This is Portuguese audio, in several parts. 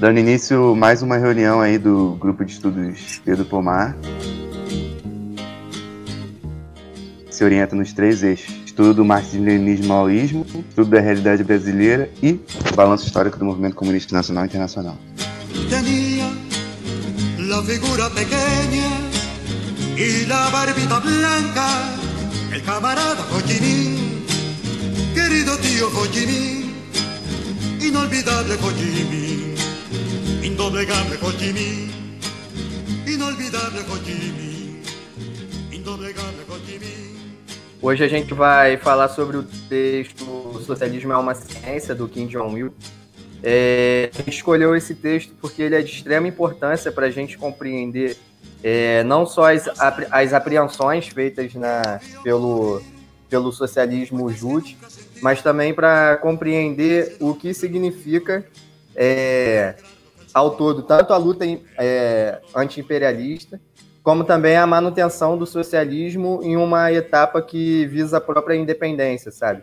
Dando início mais uma reunião aí do grupo de estudos Pedro Pomar. Se orienta nos três eixos: estudo do marxismo-leninismo maoísmo, estudo da realidade brasileira e balanço histórico do movimento comunista nacional e internacional. Tenía la figura pequeña y la barbita blanca, el camarada Ho Chi Minh, querido tío Ho Chi Minh, inolvidable Ho Ho Chi Minh, inolvidable Ho Chi Minh, Ho Chi Minh. Hoje a gente vai falar sobre o texto Socialismo é uma Ciência, do Kim Jong-il. É, a gente escolheu esse texto porque ele é de extrema importância para a gente compreender é, não só as, as apreensões feitas na, pelo, pelo socialismo jute, mas também para compreender o que significa é, ao todo tanto a luta é, anti-imperialista como também a manutenção do socialismo em uma etapa que visa a própria independência, sabe?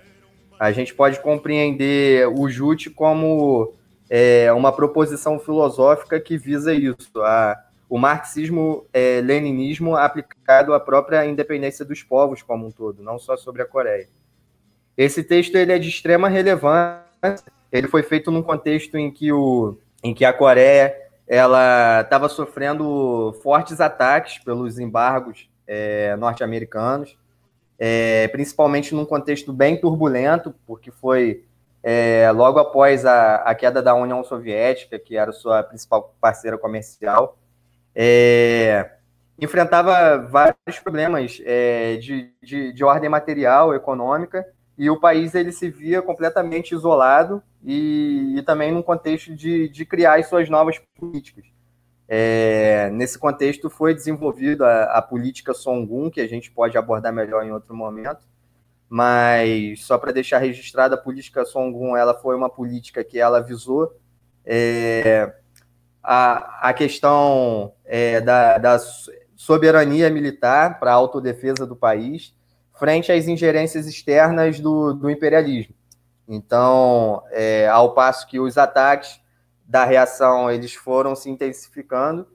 A gente pode compreender o Jute como é, uma proposição filosófica que visa isso, a, o marxismo-leninismo é, aplicado à própria independência dos povos como um todo, não só sobre a Coreia. Esse texto ele é de extrema relevância, ele foi feito num contexto em que, o, em que a Coreia ela estava sofrendo fortes ataques pelos embargos é, norte-americanos, é, principalmente num contexto bem turbulento, porque foi é, logo após a, a, queda da União Soviética, que era sua principal parceira comercial, é, enfrentava vários problemas é, de, de, de ordem material, econômica, e o país ele se via completamente isolado e, e também num contexto de, de criar as suas novas políticas. É, nesse contexto foi desenvolvida a, a, política Songun, que a gente pode abordar melhor em outro momento, mas só para deixar registrada, a política Songun ela foi uma política que ela visou é, a, a questão é, da, da soberania militar para a autodefesa do país frente às ingerências externas do, do imperialismo. Então, é, ao passo que os ataques da reação eles foram se intensificando,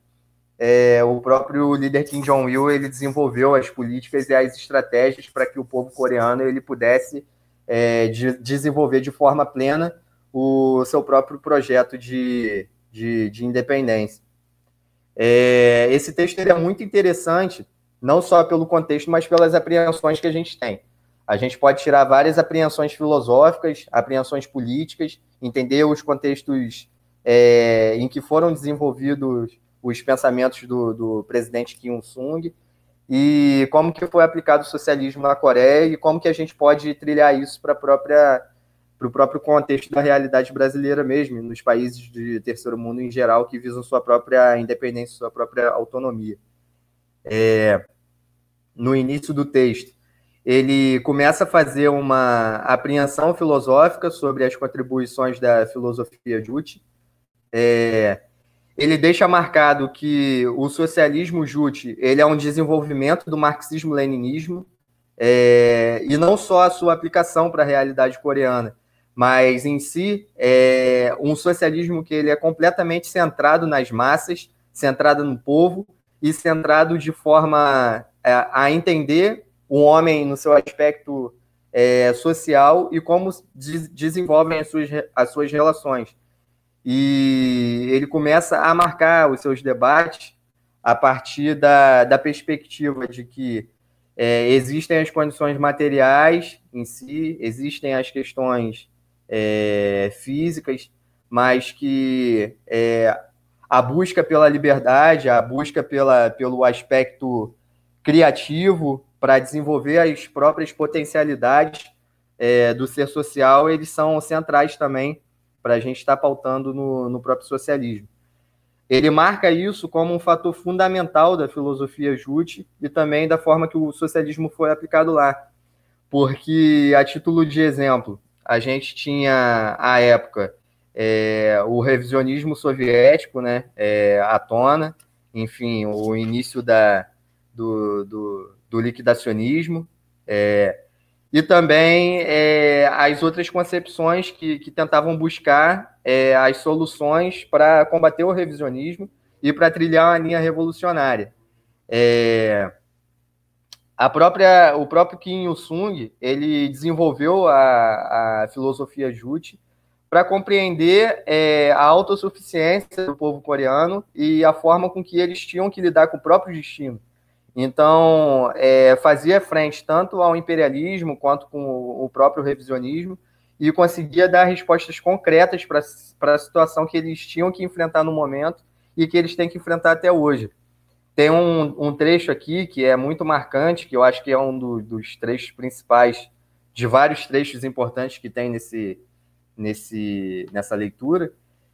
é, o próprio líder Kim Jong-il ele desenvolveu as políticas e as estratégias para que o povo coreano ele pudesse é, de, desenvolver de forma plena o seu próprio projeto de, de, de independência. É, esse texto é muito interessante não só pelo contexto, mas pelas apreensões que a gente tem. A gente pode tirar várias apreensões filosóficas, apreensões políticas, entender os contextos é, em que foram desenvolvidos os pensamentos do, do presidente Kim Il-sung e como que foi aplicado o socialismo na Coreia e como que a gente pode trilhar isso para própria para o próprio contexto da realidade brasileira mesmo, nos países de terceiro mundo em geral que visam sua própria independência, sua própria autonomia. É, no início do texto, ele começa a fazer uma apreensão filosófica sobre as contribuições da filosofia Juche. É, ele deixa marcado que o socialismo Juche ele é um desenvolvimento do marxismo-leninismo é, e não só a sua aplicação para a realidade coreana, mas em si é um socialismo que ele é completamente centrado nas massas, centrado no povo e centrado de forma a entender o homem no seu aspecto é, social e como de, desenvolvem as suas, as suas relações. E ele começa a marcar os seus debates a partir da, da perspectiva de que é, existem as condições materiais em si, existem as questões é, físicas, mas que é, a busca pela liberdade, a busca pela, pelo aspecto criativo para desenvolver as próprias potencialidades é, do ser social, eles são centrais também para a gente estar tá pautando no, no próprio socialismo. Ele marca isso como um fator fundamental da filosofia Jute e também da forma que o socialismo foi aplicado lá. Porque, a título de exemplo, a gente tinha, à época, é, o revisionismo soviético né, é, à tona, enfim, o início da, do, do, do liquidacionismo. É, e também é, as outras concepções que, que tentavam buscar é, as soluções para combater o revisionismo e para trilhar uma linha revolucionária. É, a própria, o próprio Kim Il-sung ele desenvolveu a, a filosofia Jute para compreender é, a autossuficiência do povo coreano e a forma com que eles tinham que lidar com o próprio destino. Então, é, fazia frente tanto ao imperialismo quanto com o próprio revisionismo e conseguia dar respostas concretas para a situação que eles tinham que enfrentar no momento e que eles têm que enfrentar até hoje. Tem um, um trecho aqui que é muito marcante, que eu acho que é um do, dos trechos principais, de vários trechos importantes que tem nesse, nesse, nessa leitura,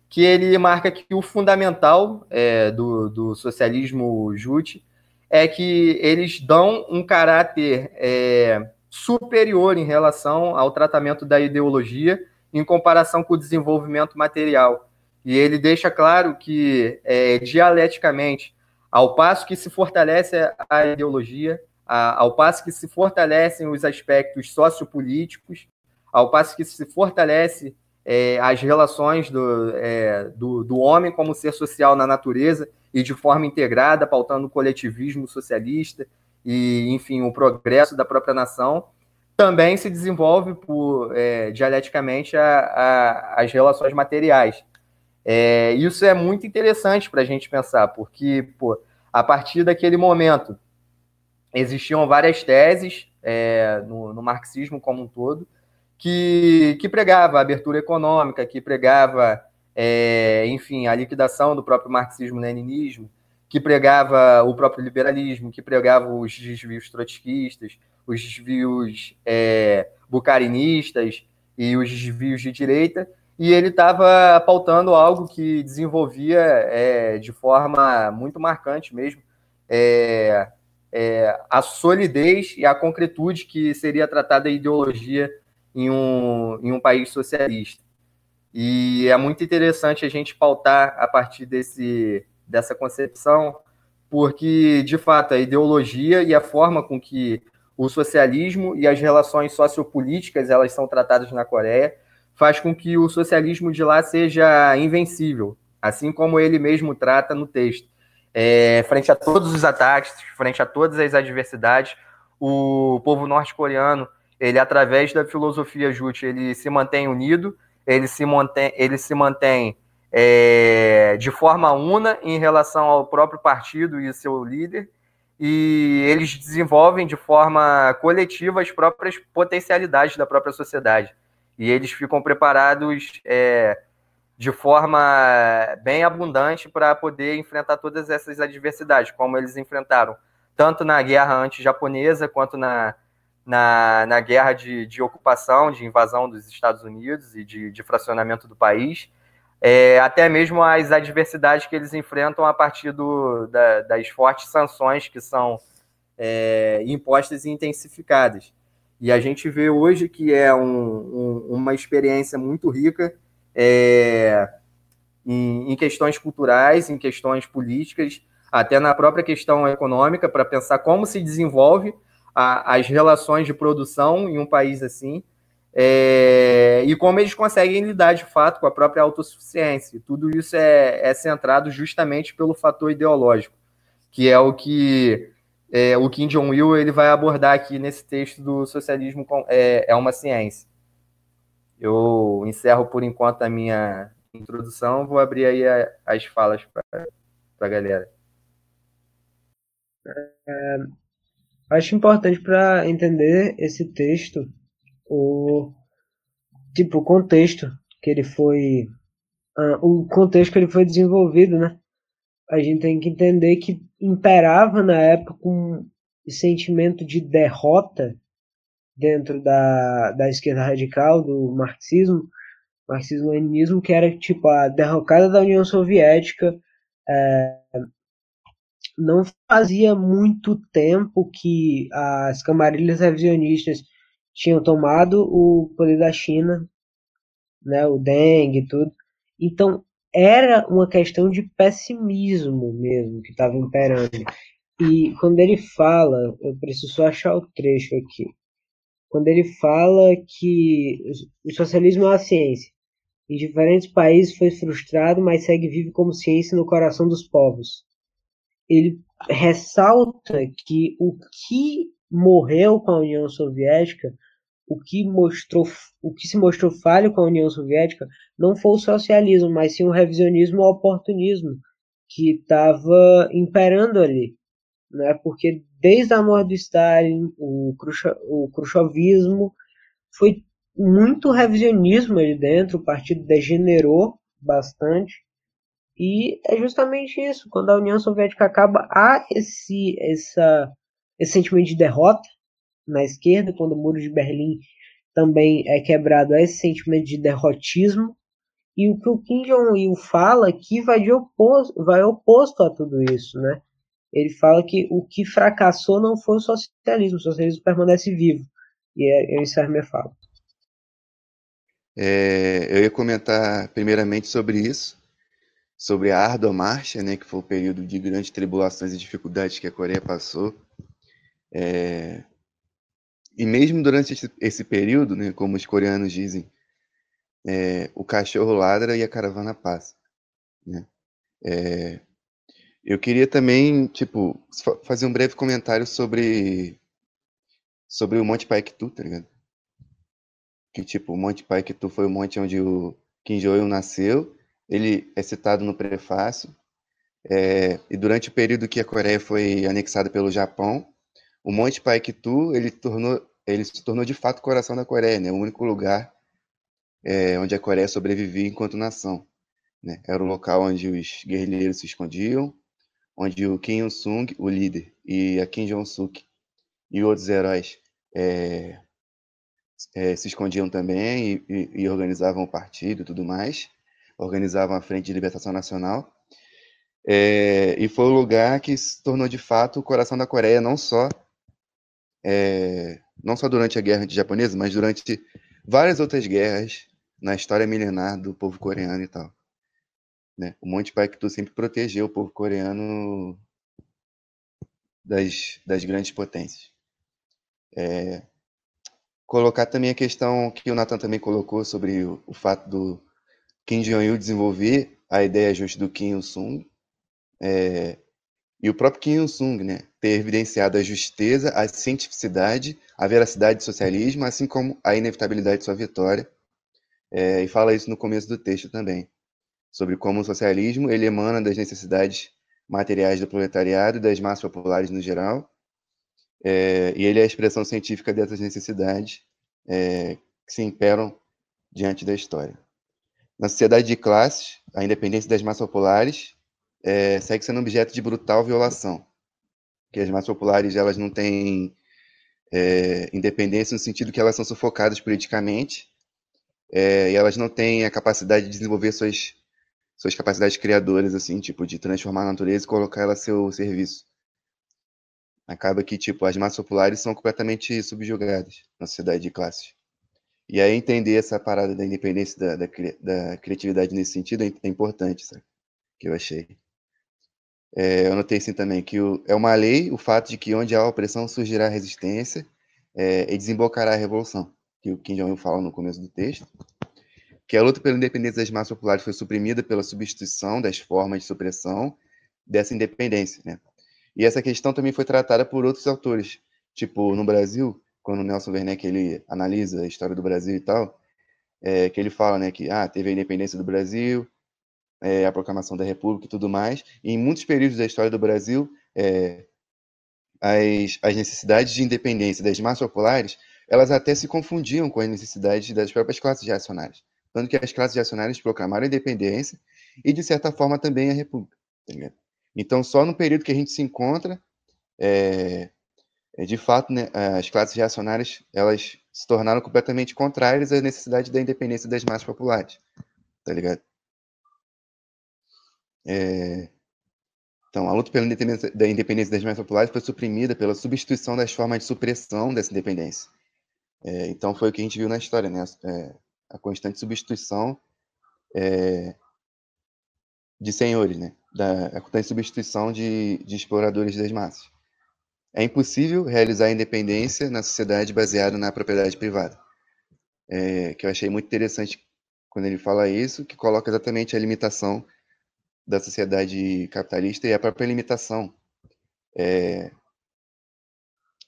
que ele marca que o fundamental é, do, do socialismo jute é que eles dão um caráter é, superior em relação ao tratamento da ideologia em comparação com o desenvolvimento material. E ele deixa claro que, é, dialeticamente, ao passo que se fortalece a ideologia, a, ao passo que se fortalecem os aspectos sociopolíticos, ao passo que se fortalece é, as relações do, é, do, do homem como ser social na natureza e de forma integrada, pautando o coletivismo socialista e, enfim, o progresso da própria nação, também se desenvolve por, é, dialeticamente a, a, as relações materiais. É, isso é muito interessante para a gente pensar, porque pô, a partir daquele momento existiam várias teses é, no, no, marxismo como um todo que, que pregava abertura econômica, que pregava é, enfim, a liquidação do próprio marxismo-leninismo, que pregava o próprio liberalismo, que pregava os desvios trotskistas, os desvios é, bucarinistas e os desvios de direita, e ele estava pautando algo que desenvolvia é, de forma muito marcante mesmo é, é, a solidez e a concretude que seria tratada a ideologia em um, em um país socialista. E é muito interessante a gente pautar a partir desse, dessa concepção, porque, de fato, a ideologia e a forma com que o socialismo e as relações sociopolíticas elas são tratadas na Coreia faz com que o socialismo de lá seja invencível, assim como ele mesmo trata no texto. É, frente a todos os ataques, frente a todas as adversidades, o povo norte-coreano, ele através da filosofia Jute, ele se mantém unido, ele se mantém, ele se mantém é, de forma una em relação ao próprio partido e seu líder, e eles desenvolvem de forma coletiva as próprias potencialidades da própria sociedade. E eles ficam preparados é, de forma bem abundante para poder enfrentar todas essas adversidades, como eles enfrentaram, tanto na guerra anti-japonesa quanto na, na, na guerra de, de ocupação, de invasão dos Estados Unidos e de, de fracionamento do país, é, até mesmo as adversidades que eles enfrentam a partir do, da, das fortes sanções que são é, impostas e intensificadas. E a gente vê hoje que é um, um, uma experiência muito rica é, em, em, questões culturais, em questões políticas, até na própria questão econômica, para pensar como se desenvolve a, as relações de produção em um país assim, é, e como eles conseguem lidar de fato com a própria autossuficiência. Tudo isso é, é centrado justamente pelo fator ideológico, que é o que é, o Kim Jong-il ele vai abordar aqui nesse texto do Socialismo é, é uma Ciência. Eu encerro por enquanto a minha introdução, vou abrir aí a, as falas para a galera. É, Acho importante para entender esse texto o tipo o contexto que ele foi uh, o contexto que ele foi desenvolvido, né? A gente tem que entender que imperava na época um sentimento de derrota dentro da, da esquerda radical, do marxismo, marxismo-leninismo, que era tipo a derrocada da União Soviética, é, não fazia muito tempo que as camarilhas revisionistas tinham tomado o poder da China, né, o Deng e tudo. Então era uma questão de pessimismo mesmo que estava imperando. E quando ele fala, eu preciso só achar o trecho aqui. quando ele fala que o socialismo é uma ciência. Em diferentes países foi frustrado, mas segue vivo como ciência no coração dos povos. Ele ressalta que o que morreu com a União Soviética, o que mostrou, o que se mostrou falho com a União Soviética, não foi o socialismo, mas sim o revisionismo e o oportunismo que estava imperando ali, né? Porque desde a morte do Stalin, o, o khrushchevismo foi muito revisionismo ali dentro, o partido degenerou bastante. E é justamente isso, quando a União Soviética acaba, há esse, essa, esse sentimento de derrota na esquerda, quando o muro de Berlim também é quebrado, há esse sentimento de derrotismo. E o que o Kim Jong-il fala aqui vai, de oposto, vai oposto a tudo isso, né? Ele fala que o que fracassou não foi o socialismo, o socialismo permanece vivo. E é, eu encerro minha fala. É, eu ia comentar primeiramente sobre isso, sobre a árdua marcha, né, que foi o período de grandes tribulações e dificuldades que a Coreia passou. É, e mesmo durante esse, esse, período, né, como os coreanos dizem, é, o cachorro ladra e a caravana passa. Né? É, eu queria também, tipo, fazer um breve comentário sobre sobre o Monte Paektu, tá ligado? que tipo, o Monte Paektu foi o monte onde o Kim Jong-un nasceu, ele é citado no prefácio, é, e durante o período que a Coreia foi anexada pelo Japão, o Monte Paektu, ele, tornou, ele se tornou de fato o coração da Coreia, né? o único lugar é, onde a Coreia sobrevivia enquanto nação. Né? Era o local onde os guerrilheiros se escondiam, onde o Kim Il-sung, o líder, e a Kim Jong-suk e outros heróis é, é, se escondiam também e, e, e, organizavam o partido e tudo mais, organizavam a Frente de Libertação Nacional. É, e foi o lugar que se tornou de fato o coração da Coreia, não só é, não só durante a guerra anti-japonesa, mas durante várias outras guerras na história milenar do povo coreano e tal. Né? O Monte Paektu sempre protegeu o povo coreano das, das grandes potências. É, colocar também a questão que o Nathan também colocou sobre o, o fato do Kim Jong-il desenvolver a ideia justa do Kim Il-sung é, e o próprio Kim Il-sung né, ter evidenciado a justeza, a cientificidade, a veracidade do socialismo, assim como a inevitabilidade de sua vitória. É, e fala isso no começo do texto também, sobre como o socialismo ele emana das necessidades materiais do proletariado e das massas populares no geral, é, e ele é a expressão científica dessas necessidades é, que se imperam diante da história. Na sociedade de classes, a independência das massas populares é, segue sendo objeto de brutal violação, que as massas populares elas não têm é, independência no sentido que elas são sufocadas politicamente é, e elas não têm a capacidade de desenvolver suas suas capacidades criadoras assim, tipo de transformar a natureza e colocar ela a seu serviço acaba que tipo as massas populares são completamente subjugadas na sociedade de classes. E aí entender essa parada da independência da, da, da criatividade nesse sentido é, é importante, sabe? Que eu achei. É, eu notei assim também que o, é uma lei o fato de que onde há opressão surgirá resistência é, e desembocará a revolução, que o Kim Jong-un fala no começo do texto, que a luta pela independência das massas populares foi suprimida pela substituição das formas de supressão dessa independência, né? E essa questão também foi tratada por outros autores, tipo no Brasil, quando o Nelson Werneck ele analisa a história do Brasil e tal, é, que ele fala, né, que ah, teve a independência do Brasil, é, a proclamação da República e tudo mais. E em muitos períodos da história do Brasil, é, as, as necessidades de independência das massas populares, elas até se confundiam com as necessidades das próprias classes reacionárias. Tanto que as classes reacionárias proclamaram a independência e, de certa forma, também a República. Tá então, só no período que a gente se encontra, é, de fato, né, as classes reacionárias elas se tornaram completamente contrárias à necessidade da independência das massas populares, tá ligado? É, então, a luta pela independência, da independência das massas populares foi suprimida pela substituição das formas de supressão dessa independência. É, então, foi o que a gente viu na história, né? É, a constante substituição é, de senhores, né? Da, a constante substituição de, de exploradores das massas. É impossível realizar a independência na sociedade baseada na propriedade privada. É, que eu achei muito interessante quando ele fala isso, que coloca exatamente a limitação da sociedade capitalista e a própria limitação é,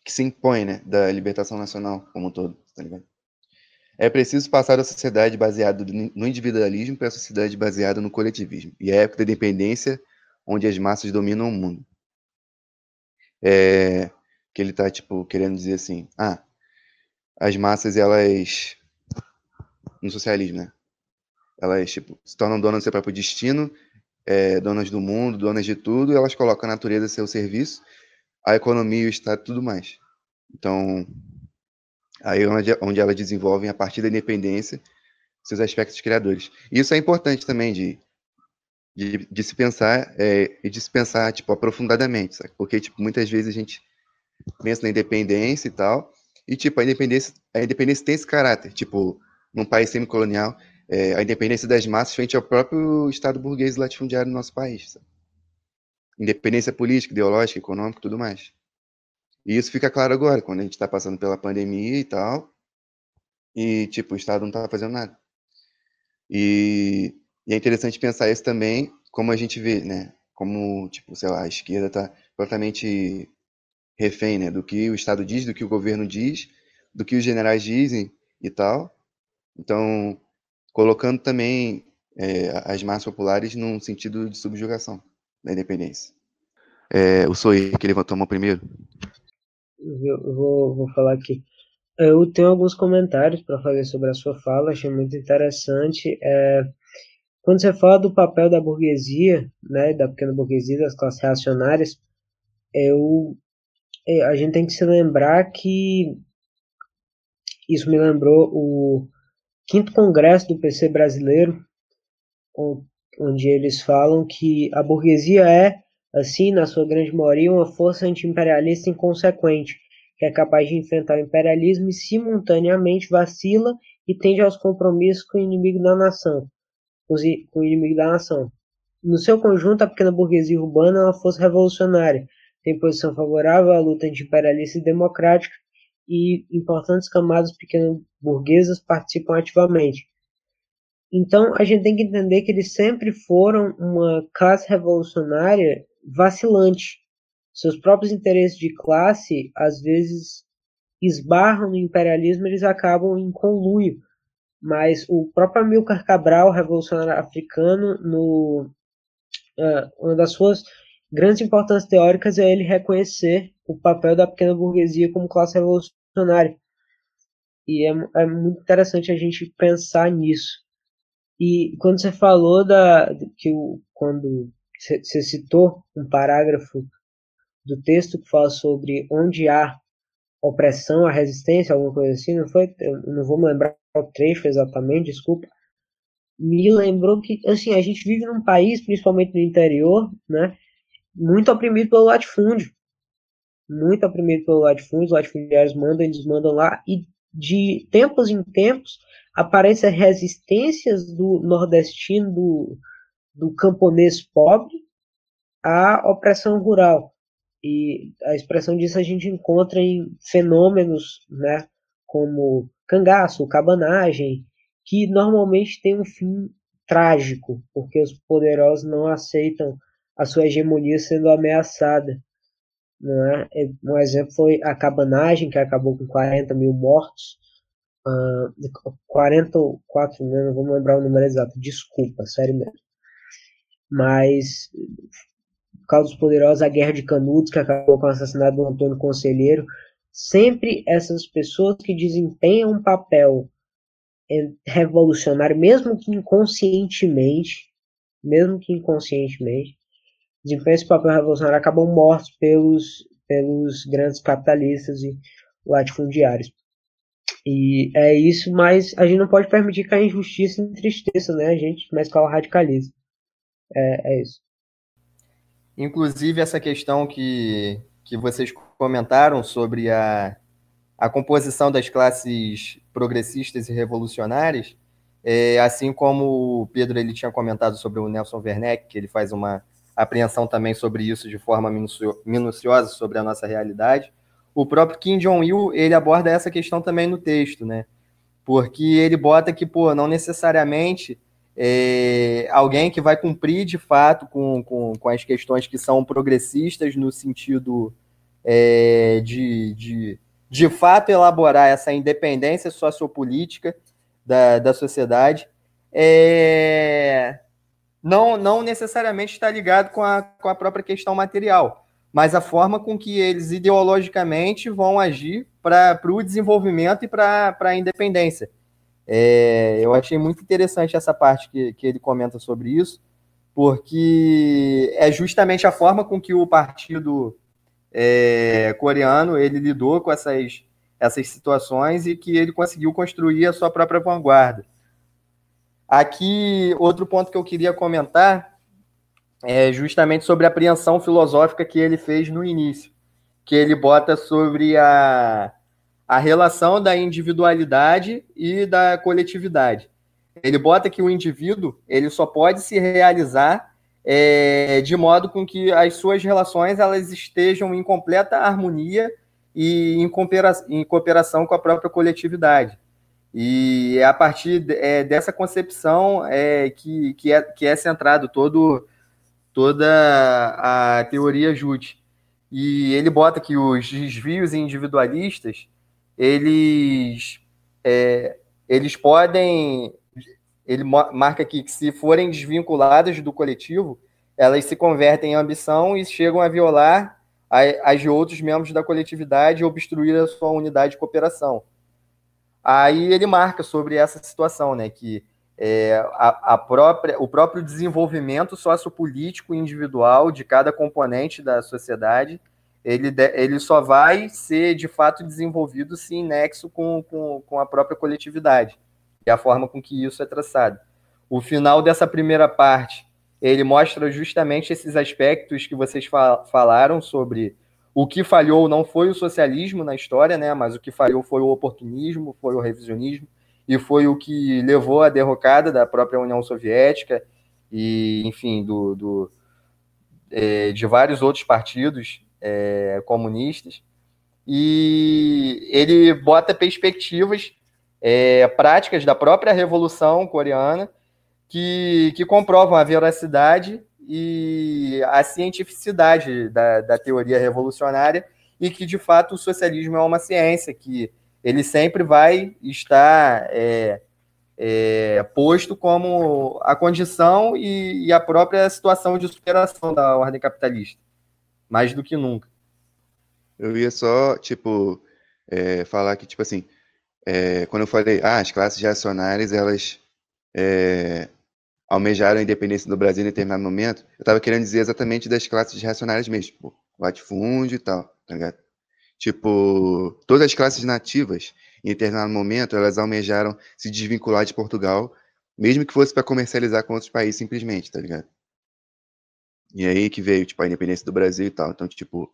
que se impõe, né, da libertação nacional como um todo, tá? É preciso passar da sociedade baseada no individualismo para a sociedade baseada no coletivismo. E a época da independência, onde as massas dominam o mundo. É, que ele está tipo querendo dizer assim, ah, as massas elas no socialismo, né? Elas tipo se tornam donas do seu próprio destino, é, donas do mundo, donas de tudo, elas colocam a natureza a seu serviço, a economia, o Estado, tudo mais. Então, aí é onde, onde elas desenvolvem a partir da independência seus aspectos criadores. E isso é importante também de, de, de se pensar é, e de se pensar tipo aprofundadamente, sabe? porque tipo muitas vezes a gente pensa na independência e tal, e tipo a independência a independência tem esse caráter, tipo num país semicolonial, é, a independência das massas frente ao próprio Estado burguês latifundiário do nosso país. Sabe? Independência política, ideológica, econômica, tudo mais. E isso fica claro agora, quando a gente está passando pela pandemia e tal, e, tipo, o Estado não está fazendo nada. E, e, é interessante pensar isso também, como a gente vê, né? Como, tipo, sei lá, a esquerda está completamente refém, né? Do que o Estado diz, do que o governo diz, do que os generais dizem e tal. Então, colocando também é, as massas populares num sentido de subjugação da independência. É, o Soei, que levantou a mão primeiro. Eu vou, vou falar aqui. Eu tenho alguns comentários para fazer sobre a sua fala, achei muito interessante. É, quando você fala do papel da burguesia, né, da pequena burguesia, das classes reacionárias, eu, é, a gente tem que se lembrar que isso me lembrou o quinto congresso do PC brasileiro, onde eles falam que a burguesia é Assim, na sua grande maioria, uma força anti-imperialista inconsequente, que é capaz de enfrentar o imperialismo e simultaneamente vacila e tende aos compromissos com o inimigo da nação. Com o inimigo da nação. No seu conjunto, a pequena burguesia urbana é uma força revolucionária, tem posição favorável à luta anti-imperialista e democrática, e importantes camadas pequenas burguesas participam ativamente. Então, a gente tem que entender que eles sempre foram uma classe revolucionária vacilante. Seus próprios interesses de classe, às vezes, esbarram no imperialismo, eles acabam em conluio. Mas o próprio Amilcar Cabral, revolucionário africano, no, uh, uma das suas grandes importâncias teóricas é ele reconhecer o papel da pequena burguesia como classe revolucionária. E é, é muito interessante a gente pensar nisso. E quando você falou da que o, quando você citou um parágrafo do texto que fala sobre onde há opressão, a resistência, alguma coisa assim, não foi? Eu não vou me lembrar o trecho exatamente, desculpa. Me lembrou que, assim, a gente vive num país, principalmente no interior, né, muito oprimido pelo latifúndio. Muito oprimido pelo latifúndio, os latifundiários mandam e desmandam lá, e de tempos em tempos aparecem resistências do nordestino, do, do camponês pobre à opressão rural. E a expressão disso a gente encontra em fenômenos, né, como cangaço, cabanagem, que normalmente tem um fim trágico, porque os poderosos não aceitam a sua hegemonia sendo ameaçada. Não é? Um exemplo foi a cabanagem, que acabou com 40 mil mortos. Uh, 44, né, não vou lembrar o número exato, desculpa, sério mesmo mas dos poderosos, a Guerra de Canudos, que acabou com o assassinato do Antônio Conselheiro, sempre essas pessoas que desempenham um papel revolucionário, mesmo que inconscientemente, mesmo que inconscientemente, desempenham esse papel revolucionário, acabam mortos pelos, pelos grandes capitalistas e latifundiários. E é isso, mas a gente não pode permitir que a injustiça entristeça, né, a gente, mas que ela radicaliza. É, é isso. Inclusive, essa questão que, que vocês comentaram sobre a, a composição das classes progressistas e revolucionárias, é, assim como o Pedro ele tinha comentado sobre o Nelson Werneck, que ele faz uma apreensão também sobre isso de forma minuciosa sobre a nossa realidade. O próprio Kim Jong-il, ele aborda essa questão também no texto, né? Porque ele bota que, pô, não necessariamente é, alguém que vai cumprir de fato com, com, com, as questões que são progressistas no sentido é, de, de, de fato elaborar essa independência sociopolítica da, da sociedade, é, não, não necessariamente está ligado com a, com a própria questão material, mas a forma com que eles ideologicamente vão agir para o desenvolvimento e para a independência. É, eu achei muito interessante essa parte que, que ele comenta sobre isso, porque é justamente a forma com que o partido é, coreano ele lidou com essas, essas situações e que ele conseguiu construir a sua própria vanguarda. Aqui, outro ponto que eu queria comentar é justamente sobre a apreensão filosófica que ele fez no início, que ele bota sobre a, a relação da individualidade e da coletividade. Ele bota que o indivíduo ele só pode se realizar é, de modo com que as suas relações elas estejam em completa harmonia e em, coopera em cooperação com a própria coletividade. E é a partir é, dessa concepção é, que, que, é, que é centrado todo, toda a teoria Jute. E ele bota que os desvios individualistas, eles, é, eles podem, ele marca aqui que se forem desvinculadas do coletivo, elas se convertem em ambição e chegam a violar as de outros membros da coletividade e obstruir a sua unidade de cooperação. Aí ele marca sobre essa situação, né, que é, a, a, própria, o próprio desenvolvimento sociopolítico individual de cada componente da sociedade, ele, ele só vai ser de fato desenvolvido se em nexo com, com, com a própria coletividade e a forma com que isso é traçado. O final dessa primeira parte, ele mostra justamente esses aspectos que vocês falaram sobre o que falhou não foi o socialismo na história, né? Mas o que falhou foi o oportunismo, foi o revisionismo e foi o que levou à derrocada da própria União Soviética e, enfim, do, do é, de vários outros partidos é, comunistas. E ele bota perspectivas é, práticas da própria Revolução Coreana que, que comprovam a veracidade e a cientificidade da, da teoria revolucionária e que, de fato, o socialismo é uma ciência, que ele sempre vai estar é, é, posto como a condição e, e, a própria situação de superação da ordem capitalista, mais do que nunca. Eu ia só, tipo, é, falar que, tipo assim, é, quando eu falei, ah, as classes reacionárias, elas é, almejaram a independência do Brasil em determinado momento, eu estava querendo dizer exatamente das classes reacionárias mesmo, tipo, latifúndio e tal, tá ligado? Tipo, todas as classes nativas, em determinado momento, elas almejaram se desvincular de Portugal, mesmo que fosse para comercializar com outros países simplesmente, tá ligado? E aí que veio, tipo, a independência do Brasil e tal. Então, tipo,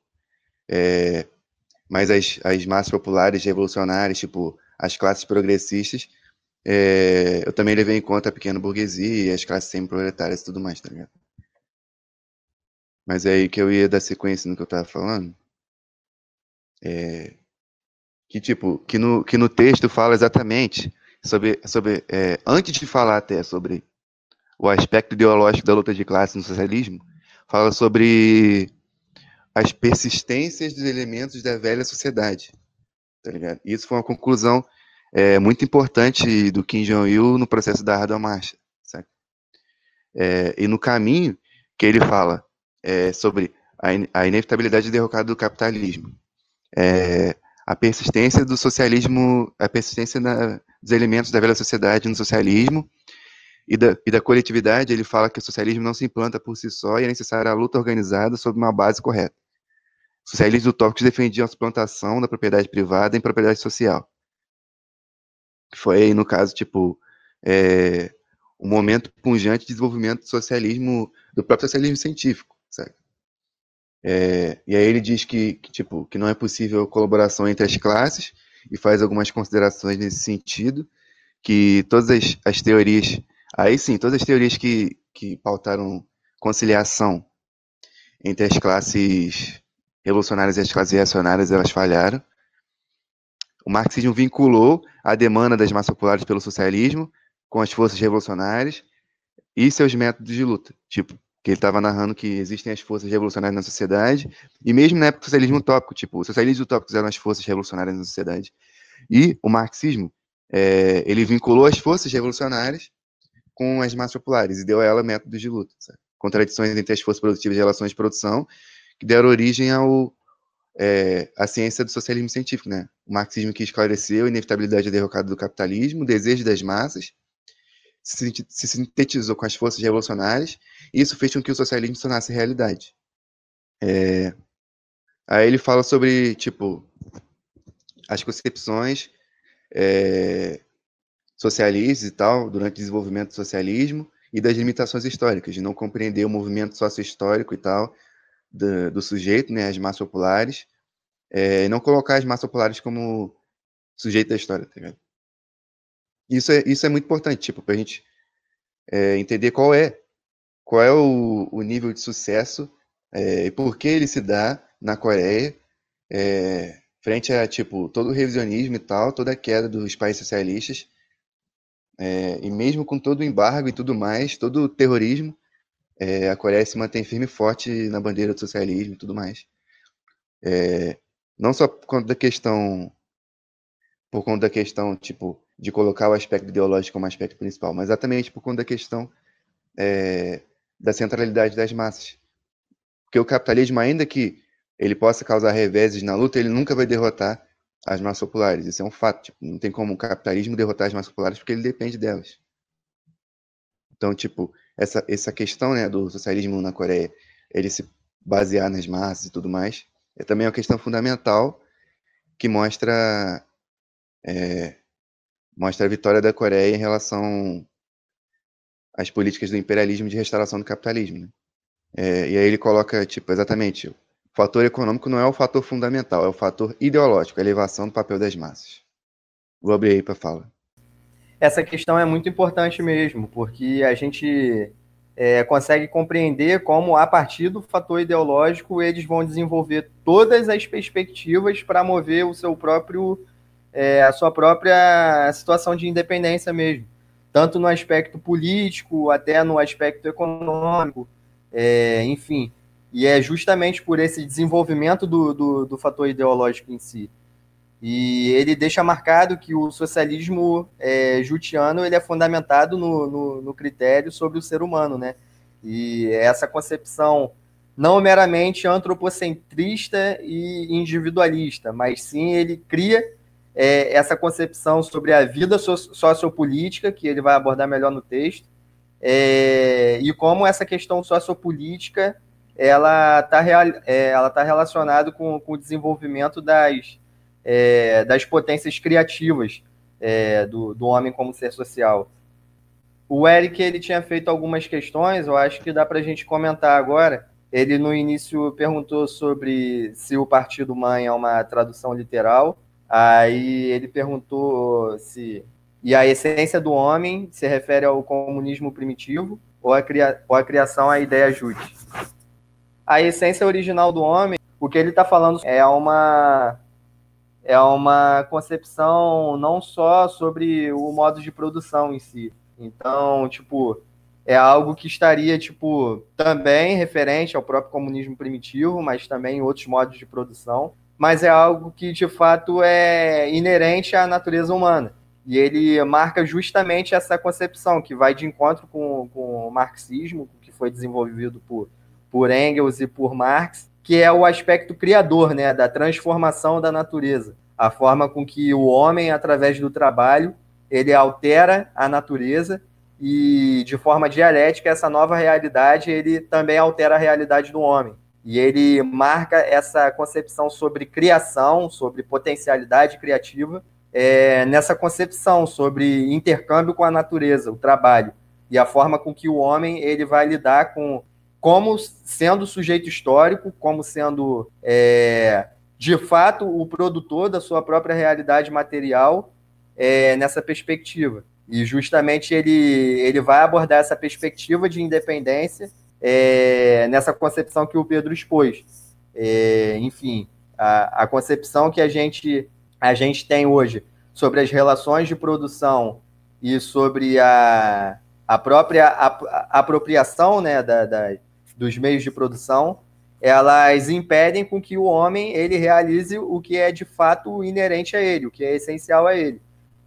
é... mas as, as massas populares, revolucionárias, tipo, as classes progressistas, é, eu também levei em conta a pequena burguesia, as classes semi-proletárias e tudo mais, tá ligado? Mas é aí que eu ia dar sequência no que eu tava falando. É, que tipo, que no, que no texto fala exatamente sobre, sobre é, antes de falar até sobre o aspecto ideológico da luta de classe no socialismo, fala sobre as persistências dos elementos da velha sociedade, tá ligado? Isso foi uma conclusão é, muito importante do Kim Jong-il no processo da Ardua Marcha. É, e no caminho que ele fala é, sobre a, in a, inevitabilidade de derrocada do capitalismo, é, a persistência do socialismo, a persistência na, dos elementos da velha sociedade no socialismo e da, e da coletividade, ele fala que o socialismo não se implanta por si só e é necessária a luta organizada sobre uma base correta. Socialistas utópicos defendiam a suplantação da propriedade privada em propriedade social foi, no caso, tipo, é, um momento punjante de desenvolvimento do socialismo, do próprio socialismo científico, sabe? É, e aí ele diz que, que, tipo, que não é possível colaboração entre as classes e faz algumas considerações nesse sentido, que todas as, as teorias, aí sim, todas as teorias que, que pautaram conciliação entre as classes revolucionárias e as classes reacionárias, elas falharam. O marxismo vinculou a demanda das massas populares pelo socialismo com as forças revolucionárias e seus métodos de luta. Tipo, que ele estava narrando que existem as forças revolucionárias na sociedade, e mesmo na época do socialismo utópico, tipo, os socialistas utópicos eram as forças revolucionárias na sociedade. E o marxismo, é, ele vinculou as forças revolucionárias com as massas populares e deu a ela métodos de luta. Sabe? Contradições entre as forças produtivas e relações de produção que deram origem ao, é, à ciência do socialismo científico. Né? O marxismo que esclareceu a inevitabilidade da derrocada do capitalismo, o desejo das massas, se, se sintetizou com as forças revolucionárias e isso fez com que o socialismo se tornasse realidade. É, aí ele fala sobre, tipo, as concepções é, socialistas e tal, durante o desenvolvimento do socialismo, e das limitações históricas, de não compreender o movimento sócio-histórico e tal, do, do, sujeito, né, as massas populares, é, não colocar as massas populares como sujeito da história, tá? Isso é, isso é muito importante, tipo, pra gente é, entender qual é, qual é o, o nível de sucesso é, e por que ele se dá na Coreia, é, frente a, tipo, todo o revisionismo e tal, toda a queda dos países socialistas, é, e mesmo com todo o embargo e tudo mais, todo o terrorismo, é, a Coreia se mantém firme e forte na bandeira do socialismo e tudo mais. É, não só por conta da questão, por conta da questão, tipo, de colocar o aspecto ideológico como aspecto principal, mas exatamente por conta da questão é, da centralidade das massas. Porque o capitalismo, ainda que ele possa causar reveses na luta, ele nunca vai derrotar as massas populares. Isso é um fato. Tipo, não tem como o capitalismo derrotar as massas populares porque ele depende delas. Então, tipo, essa, essa questão né, do socialismo na Coreia, ele se basear nas massas e tudo mais, é também uma questão fundamental que mostra é, mostra a vitória da Coreia em relação às políticas do imperialismo de restauração do capitalismo. Né? É, e aí ele coloca, tipo, exatamente, fator econômico não é o fator fundamental, é o fator ideológico, a elevação do papel das massas. Vou abrir aí para fala. Essa questão é muito importante mesmo, porque a gente é, consegue compreender como, a partir do fator ideológico, eles vão desenvolver todas as perspectivas para mover o seu próprio, é, a sua própria situação de independência mesmo, tanto no aspecto político até no aspecto econômico, é, enfim. E é justamente por esse desenvolvimento do, do, do fator ideológico em si. E ele deixa marcado que o socialismo é, jutiano ele é fundamentado no, no, no, critério sobre o ser humano, né? E essa concepção não meramente antropocentrista e individualista, mas sim ele cria é, essa concepção sobre a vida sociopolítica, que ele vai abordar melhor no texto, é, e como essa questão sociopolítica ela está é, ela tá relacionada com, com o desenvolvimento das, é, das potências criativas é, do, do homem como ser social. O Eric ele tinha feito algumas questões, eu acho que dá para a gente comentar agora. Ele no início perguntou sobre se o Partido Mãe é uma tradução literal. Aí ele perguntou se e a essência do homem se refere ao comunismo primitivo ou a, cria, ou a criação à ideia justa a essência original do homem, o que ele está falando é uma é uma concepção não só sobre o modo de produção em si. Então, tipo, é algo que estaria, tipo, também referente ao próprio comunismo primitivo, mas também outros modos de produção. Mas é algo que, de fato, é inerente à natureza humana. E ele marca justamente essa concepção, que vai de encontro com, com o marxismo, que foi desenvolvido por por Engels e por Marx, que é o aspecto criador, né, da transformação da natureza, a forma com que o homem, através do trabalho, ele altera a natureza e de forma dialética essa nova realidade ele também altera a realidade do homem. E ele marca essa concepção sobre criação, sobre potencialidade criativa, é, nessa concepção sobre intercâmbio com a natureza, o trabalho e a forma com que o homem ele vai lidar com como sendo sujeito histórico, como sendo é, de fato o produtor da sua própria realidade material é, nessa perspectiva. E justamente ele, ele vai abordar essa perspectiva de independência é, nessa concepção que o Pedro expôs. É, enfim, a, a, concepção que a gente, a gente tem hoje sobre as relações de produção e sobre a, a própria apropriação né, da, da, dos meios de produção, elas impedem com que o homem ele realize o que é de fato inerente a ele, o que é essencial a ele,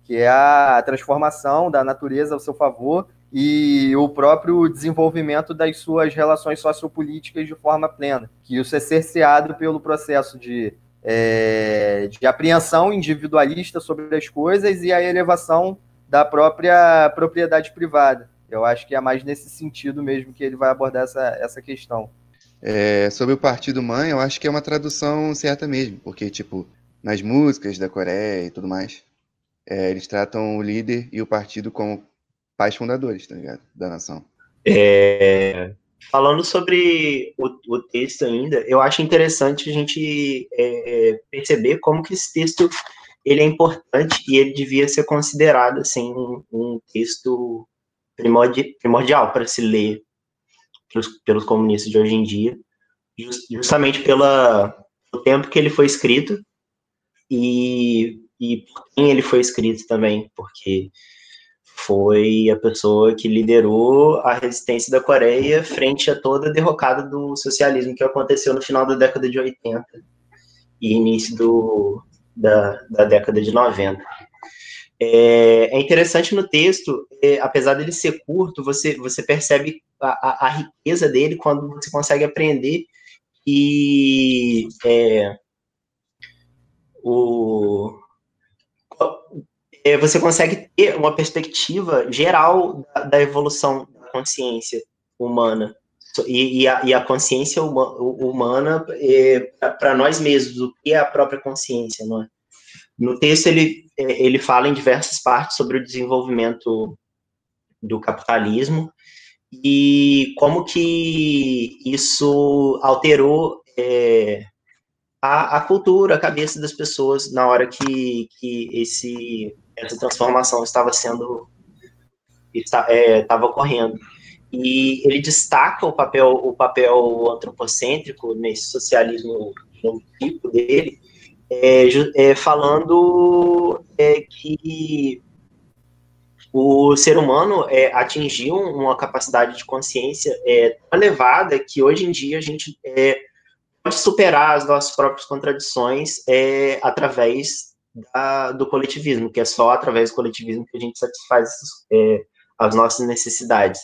que é a transformação da natureza ao seu favor e o próprio desenvolvimento das suas relações sociopolíticas de forma plena, que isso é cerceado pelo processo de, é, de apreensão individualista sobre as coisas e a elevação da própria propriedade privada. Eu acho que é mais nesse sentido mesmo que ele vai abordar essa, essa questão. É, sobre o Partido Mãe, eu acho que é uma tradução certa mesmo, porque, tipo, nas músicas da Coreia e tudo mais, é, eles tratam o líder e o partido como pais fundadores, tá ligado? Da nação. É, falando sobre o, o, texto ainda, eu acho interessante a gente é, perceber como que esse texto ele é importante e ele devia ser considerado assim um, um texto primordi, primordial para se ler pelos, pelos comunistas de hoje em dia, just, justamente pela o tempo que ele foi escrito e, e por quem ele foi escrito também, porque foi a pessoa que liderou a resistência da Coreia frente a toda a derrocada do socialismo que aconteceu no final da década de 80 e início do, da, da década de 90. É, é interessante no texto, é, apesar dele ser curto, você, você percebe a, a, a riqueza dele quando você consegue aprender que é, o, é, você consegue ter uma perspectiva geral da, da evolução da consciência humana e, e, a, e a, consciência uma, humana é, para nós mesmos, o que é a própria consciência, não é? No texto ele, é, ele fala em diversas partes sobre o desenvolvimento do capitalismo e como que isso alterou é, a, a, cultura, a cabeça das pessoas na hora que, que esse essa transformação estava sendo estava é, ocorrendo. E ele destaca o papel o papel antropocêntrico nesse socialismo no tipo dele é, é, falando é, que o ser humano é, atingiu uma capacidade de consciência é, tão elevada que hoje em dia a gente é, pode superar as nossas próprias contradições é, através da, do coletivismo, que é só através do coletivismo que a gente satisfaz é, as nossas necessidades.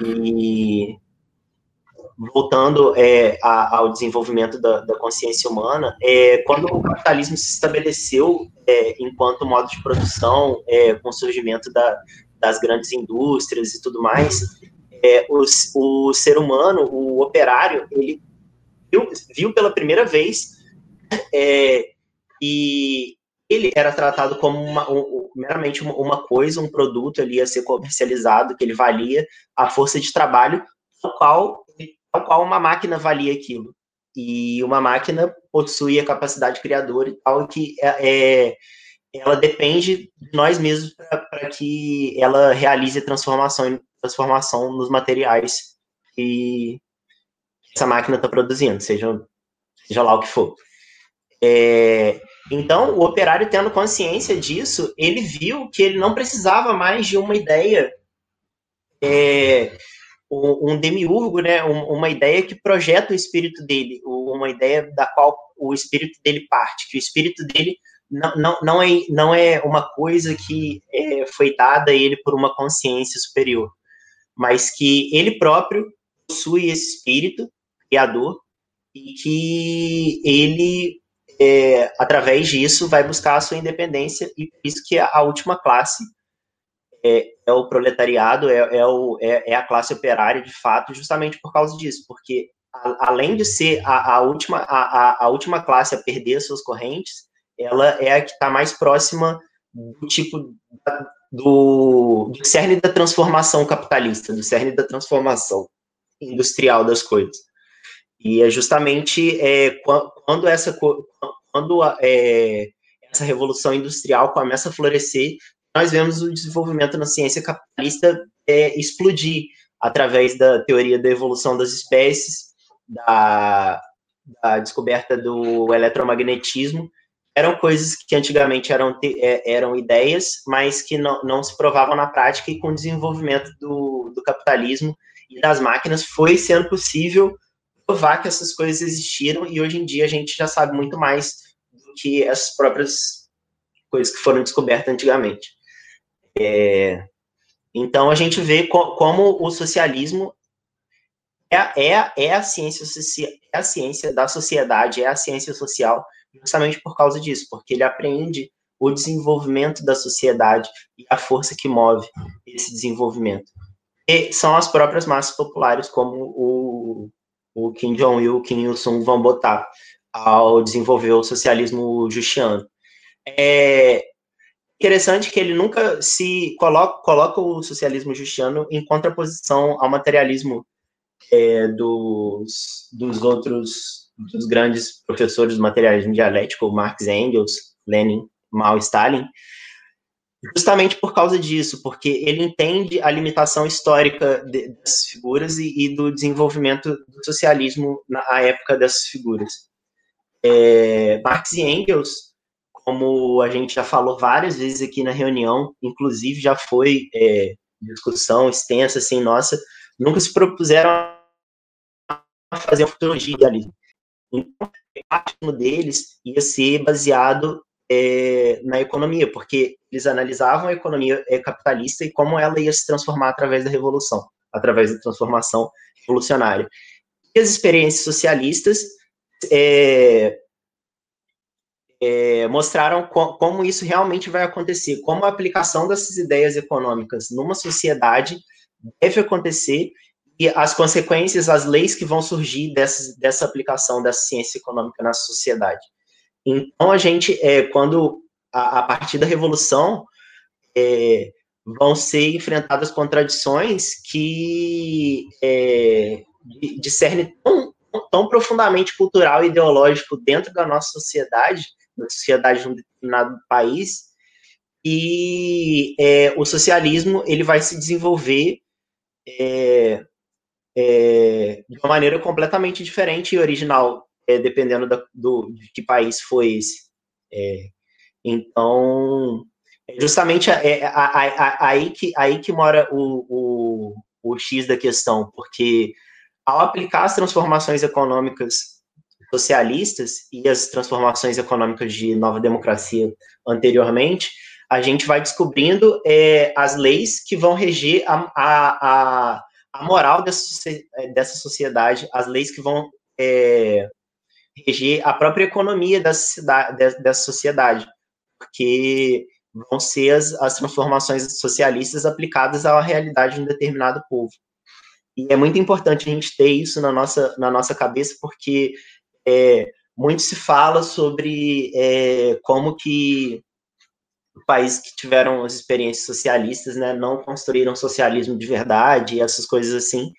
E voltando é, a, ao desenvolvimento da, da consciência humana, é, quando o capitalismo se estabeleceu é, enquanto modo de produção, é, com o surgimento da, das grandes indústrias e tudo mais, é, os, o ser humano, o operário, ele viu, viu pela primeira vez é, e ele era tratado como uma, um, meramente uma, coisa, um produto ali a ser comercializado, que ele valia a força de trabalho, tal qual, tal qual uma máquina valia aquilo. E uma máquina possui a capacidade criadora e tal, que é, é ela depende de nós mesmos para que ela realize a transformação, transformação nos materiais que essa máquina está produzindo, seja, seja lá o que for. É, então, o operário tendo consciência disso, ele viu que ele não precisava mais de uma ideia, é, um, demiurgo, né, uma ideia que projeta o espírito dele, uma ideia da qual o espírito dele parte, que o espírito dele não, não, não, é, não é uma coisa que é, foi dada a ele por uma consciência superior, mas que ele próprio possui esse espírito criador e que ele é, através disso, vai buscar a sua independência, e por isso que a, última classe é, é o proletariado, é, é, o, é, é, a classe operária, de fato, justamente por causa disso, porque a, além de ser a, a última, a, a, última classe a perder suas correntes, ela é a que está mais próxima do tipo do, do cerne da transformação capitalista, do cerne da transformação industrial das coisas. E é justamente é, quando essa quando é, essa revolução industrial começa a florescer, nós vemos o desenvolvimento na ciência capitalista é, explodir, através da teoria da evolução das espécies, da, da descoberta do eletromagnetismo, eram coisas que antigamente eram, é, eram ideias, mas que não, não se provavam na prática, e com o desenvolvimento do, do capitalismo e das máquinas foi sendo possível provar que essas coisas existiram, e hoje em dia a gente já sabe muito mais do que as próprias coisas que foram descobertas antigamente. É, então a gente vê co como o socialismo é, é, é, a ciência, é a ciência da sociedade, é a ciência social, justamente por causa disso, porque ele aprende o desenvolvimento da sociedade e a força que move esse desenvolvimento. E são as próprias massas populares, como o, o Kim Jong-il e o Kim Il-sung vão botar ao desenvolver o socialismo justiano. É interessante que ele nunca se coloca, coloca o socialismo justiano em contraposição ao materialismo é, dos, dos outros dos grandes professores do materialismo dialético, Marx Engels, Lenin, Mao Stalin, justamente por causa disso, porque ele entende a limitação histórica dessas figuras e, e do desenvolvimento do socialismo na época dessas figuras. É, Marx e Engels, como a gente já falou várias vezes aqui na reunião, inclusive já foi é, discussão extensa, assim, nossa, nunca se propuseram a fazer uma futurologia idealismo. Então, o deles ia ser baseado é, na economia, porque eles analisavam a economia é, capitalista e como ela ia se transformar através da revolução, através da transformação revolucionária. E as experiências socialistas é, é, mostraram co como isso realmente vai acontecer, como a aplicação dessas ideias econômicas numa sociedade deve acontecer e as consequências, as leis que vão surgir dessa, aplicação dessa ciência econômica na sociedade. Então, a gente, é, quando, a, a partir da Revolução, é, vão ser enfrentadas contradições que é, discernem tão, tão profundamente cultural e ideológico dentro da nossa sociedade, da sociedade de um determinado país, e é, o socialismo ele vai se desenvolver é, é, de uma maneira completamente diferente e original é, dependendo da, do, de que país foi esse. É, então, é justamente é, aí, que, aí que mora o, o, o X da questão, porque ao aplicar as transformações econômicas socialistas e as transformações econômicas de nova democracia anteriormente, a gente vai descobrindo é, as leis que vão reger a, a, a, moral dessa, dessa sociedade, as leis que vão é, reger a própria economia dessa, dessa sociedade, porque vão ser as, as transformações socialistas aplicadas à realidade de um determinado povo. E é muito importante a gente ter isso na nossa, na nossa cabeça, porque é, muito se fala sobre é, como que países que tiveram as experiências socialistas né, não construíram socialismo de verdade, essas coisas assim,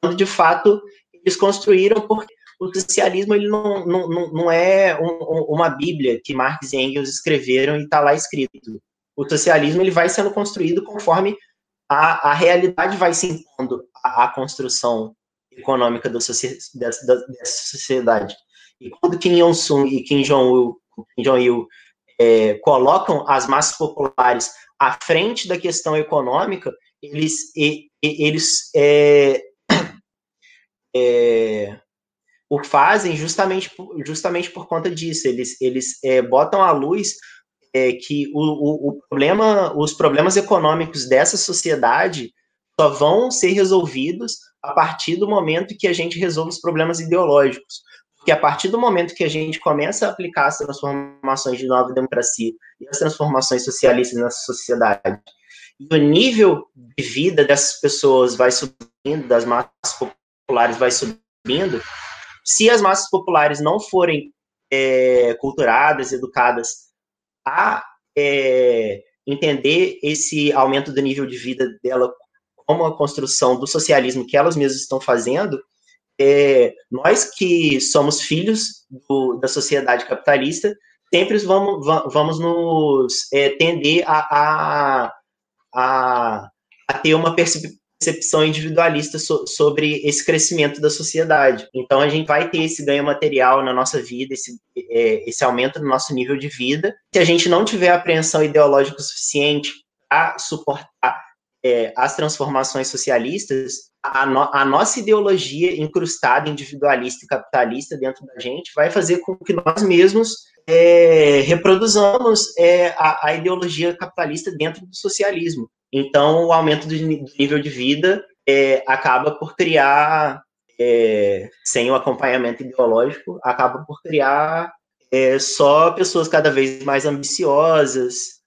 quando de fato eles construíram porque o socialismo ele não, não, não é um, uma bíblia que Marx e Engels escreveram e está lá escrito. O socialismo ele vai sendo construído conforme a, a realidade vai se impondo à, construção econômica da, dessa, dessa sociedade. E quando Kim Il-sung e Kim Jong-il Jong é, colocam as massas populares à frente da questão econômica, eles, eles é, é, o fazem justamente, justamente por conta disso. Eles, eles é, botam à luz é, que o, o, o, problema, os problemas econômicos dessa sociedade só vão ser resolvidos a partir do momento que a gente resolve os problemas ideológicos. Porque a partir do momento que a gente começa a aplicar as transformações de nova democracia e as transformações socialistas nessa sociedade, e o nível de vida dessas pessoas vai subindo, das massas populares vai subindo, se as massas populares não forem é, culturadas, educadas a é, entender esse aumento do nível de vida dela como a construção do socialismo que elas mesmas estão fazendo, é, nós que somos filhos do, da sociedade capitalista, sempre vamos, vamos nos é, tender a, a, a, a ter uma concepção individualista so, sobre esse crescimento da sociedade. Então, a gente vai ter esse ganho material na nossa vida, esse, é, esse aumento no nosso nível de vida. Se a gente não tiver apreensão ideológica suficiente para suportar é, as transformações socialistas, a, no, a, nossa ideologia incrustada, individualista e capitalista dentro da gente vai fazer com que nós mesmos é, reproduzamos é, a, a, ideologia capitalista dentro do socialismo. Então, o aumento do, do nível de vida é, acaba por criar, é, sem o acompanhamento ideológico, acaba por criar é, só pessoas cada vez mais ambiciosas,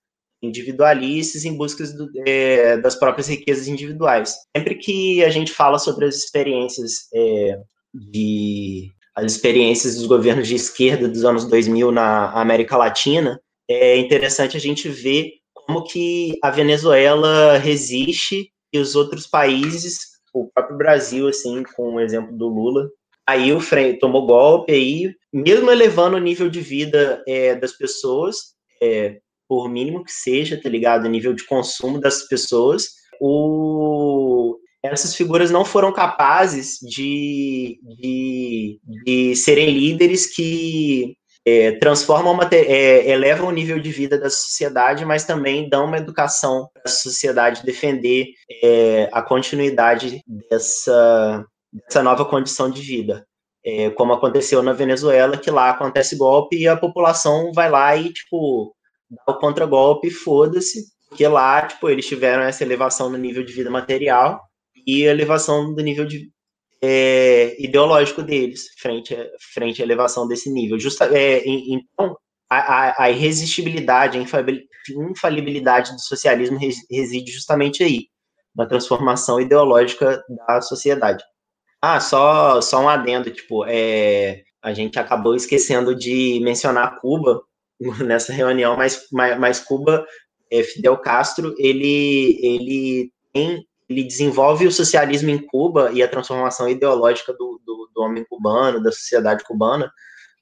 individualistas em busca do, é, das próprias riquezas individuais. Sempre que a gente fala sobre as experiências é, de as experiências dos governos de esquerda dos anos 2000 na América Latina, é interessante a gente ver como que a Venezuela resiste e os outros países, o próprio Brasil, assim, com o exemplo do Lula, aí o Frei tomou golpe, aí, mesmo elevando o nível de vida é, das pessoas, é, por mínimo que seja, tá ligado? O nível de consumo das pessoas, o, essas figuras não foram capazes de, de, de serem líderes que é, transformam, é, elevam o nível de vida da sociedade, mas também dão uma educação para a sociedade defender é, a continuidade dessa, dessa nova condição de vida. É, como aconteceu na Venezuela, que lá acontece golpe e a população vai lá e, tipo, dá o contragolpe, foda-se, porque lá, tipo, eles tiveram essa elevação no nível de vida material e elevação do nível de, é, ideológico deles, frente frente à elevação desse nível. Justa, é, então, a, a, irresistibilidade, a infalibilidade do socialismo reside justamente aí, na transformação ideológica da sociedade. Ah, só, só um adendo, tipo, é, a gente acabou esquecendo de mencionar Cuba, nessa reunião, mas, mas, Cuba, é, Fidel Castro, ele, ele, tem, ele desenvolve o socialismo em Cuba e a transformação ideológica do, do, do homem cubano, da sociedade cubana,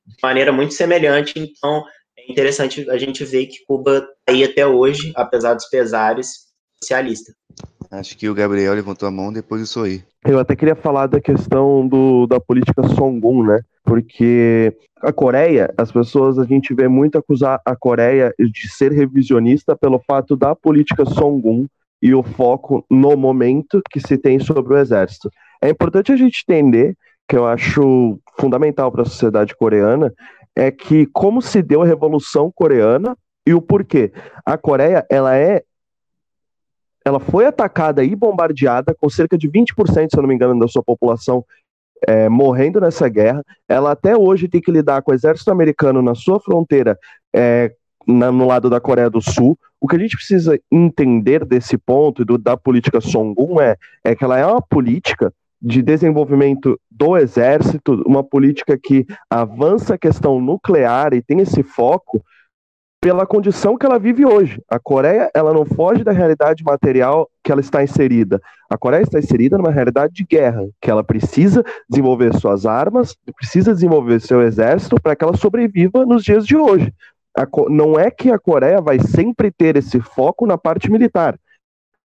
de maneira muito semelhante. Então, é interessante a gente ver que Cuba está aí até hoje, apesar dos pesares, socialista. Acho que o Gabriel levantou a mão, depois eu aí. Eu até queria falar da questão do, da política Songun, né? Porque a Coreia, as pessoas, a gente vê muito acusar a Coreia de ser revisionista pelo fato da política Songun e o foco no momento que se tem sobre o exército. É importante a gente entender, que eu acho fundamental para a sociedade coreana, é que como se deu a Revolução Coreana e o porquê. A Coreia, ela é ela foi atacada e bombardeada com cerca de 20%, se eu não me engano, da sua população é, morrendo nessa guerra. Ela até hoje tem que lidar com o exército americano na sua fronteira, é, na, no lado da Coreia do Sul. O que a gente precisa entender desse ponto do, da política Songun é, é que ela é uma política de desenvolvimento do exército, uma política que avança a questão nuclear e tem esse foco pela condição que ela vive hoje. A Coreia, ela não foge da realidade material que ela está inserida. A Coreia está inserida numa realidade de guerra, que ela precisa desenvolver suas armas, precisa desenvolver seu exército para que ela sobreviva nos dias de hoje. não é que a Coreia vai sempre ter esse foco na parte militar.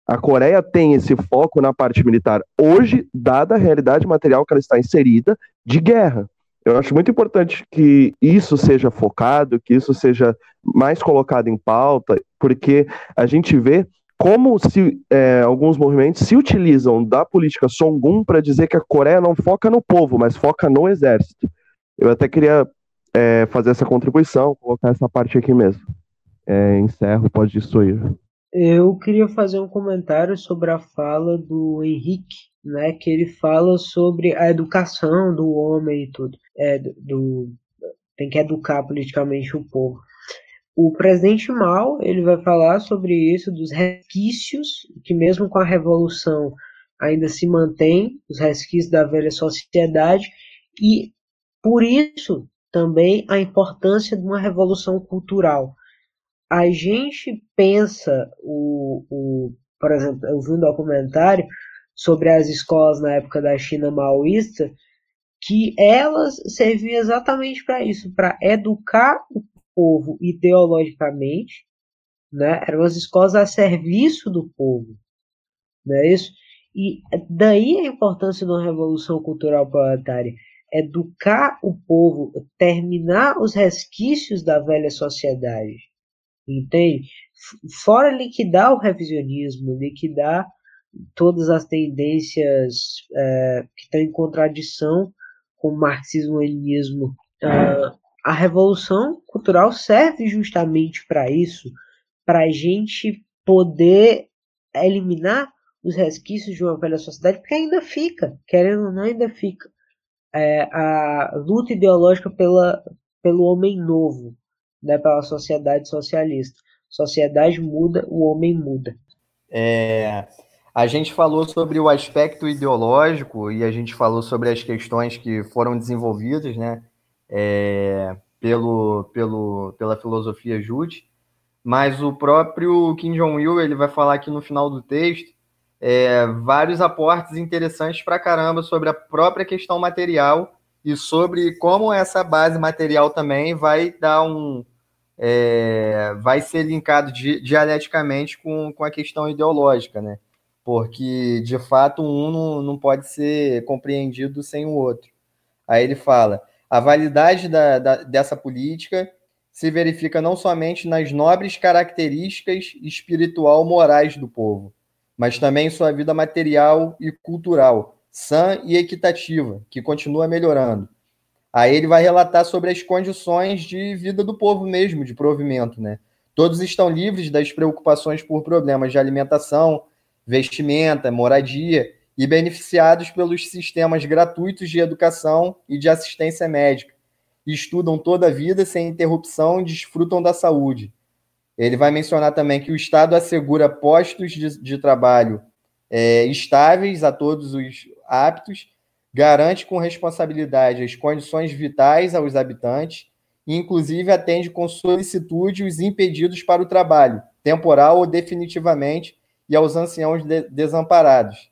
A Coreia tem esse foco na parte militar hoje, dada a realidade material que ela está inserida de guerra. Eu acho muito importante que isso seja focado, que isso seja mais colocado em pauta, porque a gente vê como se é, alguns movimentos se utilizam da política Songun para dizer que a Coreia não foca no povo, mas foca no exército. Eu até queria é, fazer essa contribuição, colocar essa parte aqui mesmo. É, encerro, pode destruir. Eu queria fazer um comentário sobre a fala do Henrique, né, que ele fala sobre a educação do homem e tudo, é, do, tem que educar politicamente o povo. O presidente Mao ele vai falar sobre isso dos resquícios que mesmo com a revolução ainda se mantém os resquícios da velha sociedade e por isso também a importância de uma revolução cultural a gente pensa, o, o, por exemplo, eu vi um documentário sobre as escolas na época da China maoísta, que elas serviam exatamente para isso, para educar o povo ideologicamente, né? Eram as escolas a serviço do povo, não é isso? E daí a importância de uma revolução cultural proletária educar o povo, terminar os resquícios da velha sociedade, entende? Fora liquidar o revisionismo, liquidar todas as tendências é, que estão em contradição com o marxismo-leninismo. Uh, a revolução cultural serve justamente para isso, para a gente poder eliminar os resquícios de uma velha sociedade, porque ainda fica, querendo ou não, ainda fica é, a luta ideológica pela, pelo homem novo, né, pela sociedade socialista. Sociedade muda, o homem muda. É, a gente falou sobre o aspecto ideológico e a gente falou sobre as questões que foram desenvolvidas né, é, pelo, pelo, pela filosofia Jude, mas o próprio Kim Jong-il ele vai falar aqui no final do texto é, vários aportes interessantes para caramba sobre a própria questão material e sobre como essa base material também vai dar um. É, vai ser linkado di dialeticamente com, com a questão ideológica, né? Porque, de fato, um não, não pode ser compreendido sem o outro. Aí ele fala: a validade da, da, dessa política se verifica não somente nas nobres características espiritual-morais do povo, mas também sua vida material e cultural, sã e equitativa, que continua melhorando. Aí ele vai relatar sobre as condições de vida do povo mesmo, de provimento, né? Todos estão livres das preocupações por problemas de alimentação, vestimenta, moradia e beneficiados pelos sistemas gratuitos de educação e de assistência médica. Estudam toda a vida sem interrupção e desfrutam da saúde. Ele vai mencionar também que o Estado assegura postos de, de trabalho é, estáveis a todos os aptos, garante com responsabilidade as condições vitais aos habitantes e, inclusive, atende com solicitude os impedidos para o trabalho, temporal ou definitivamente, e aos anciãos de desamparados.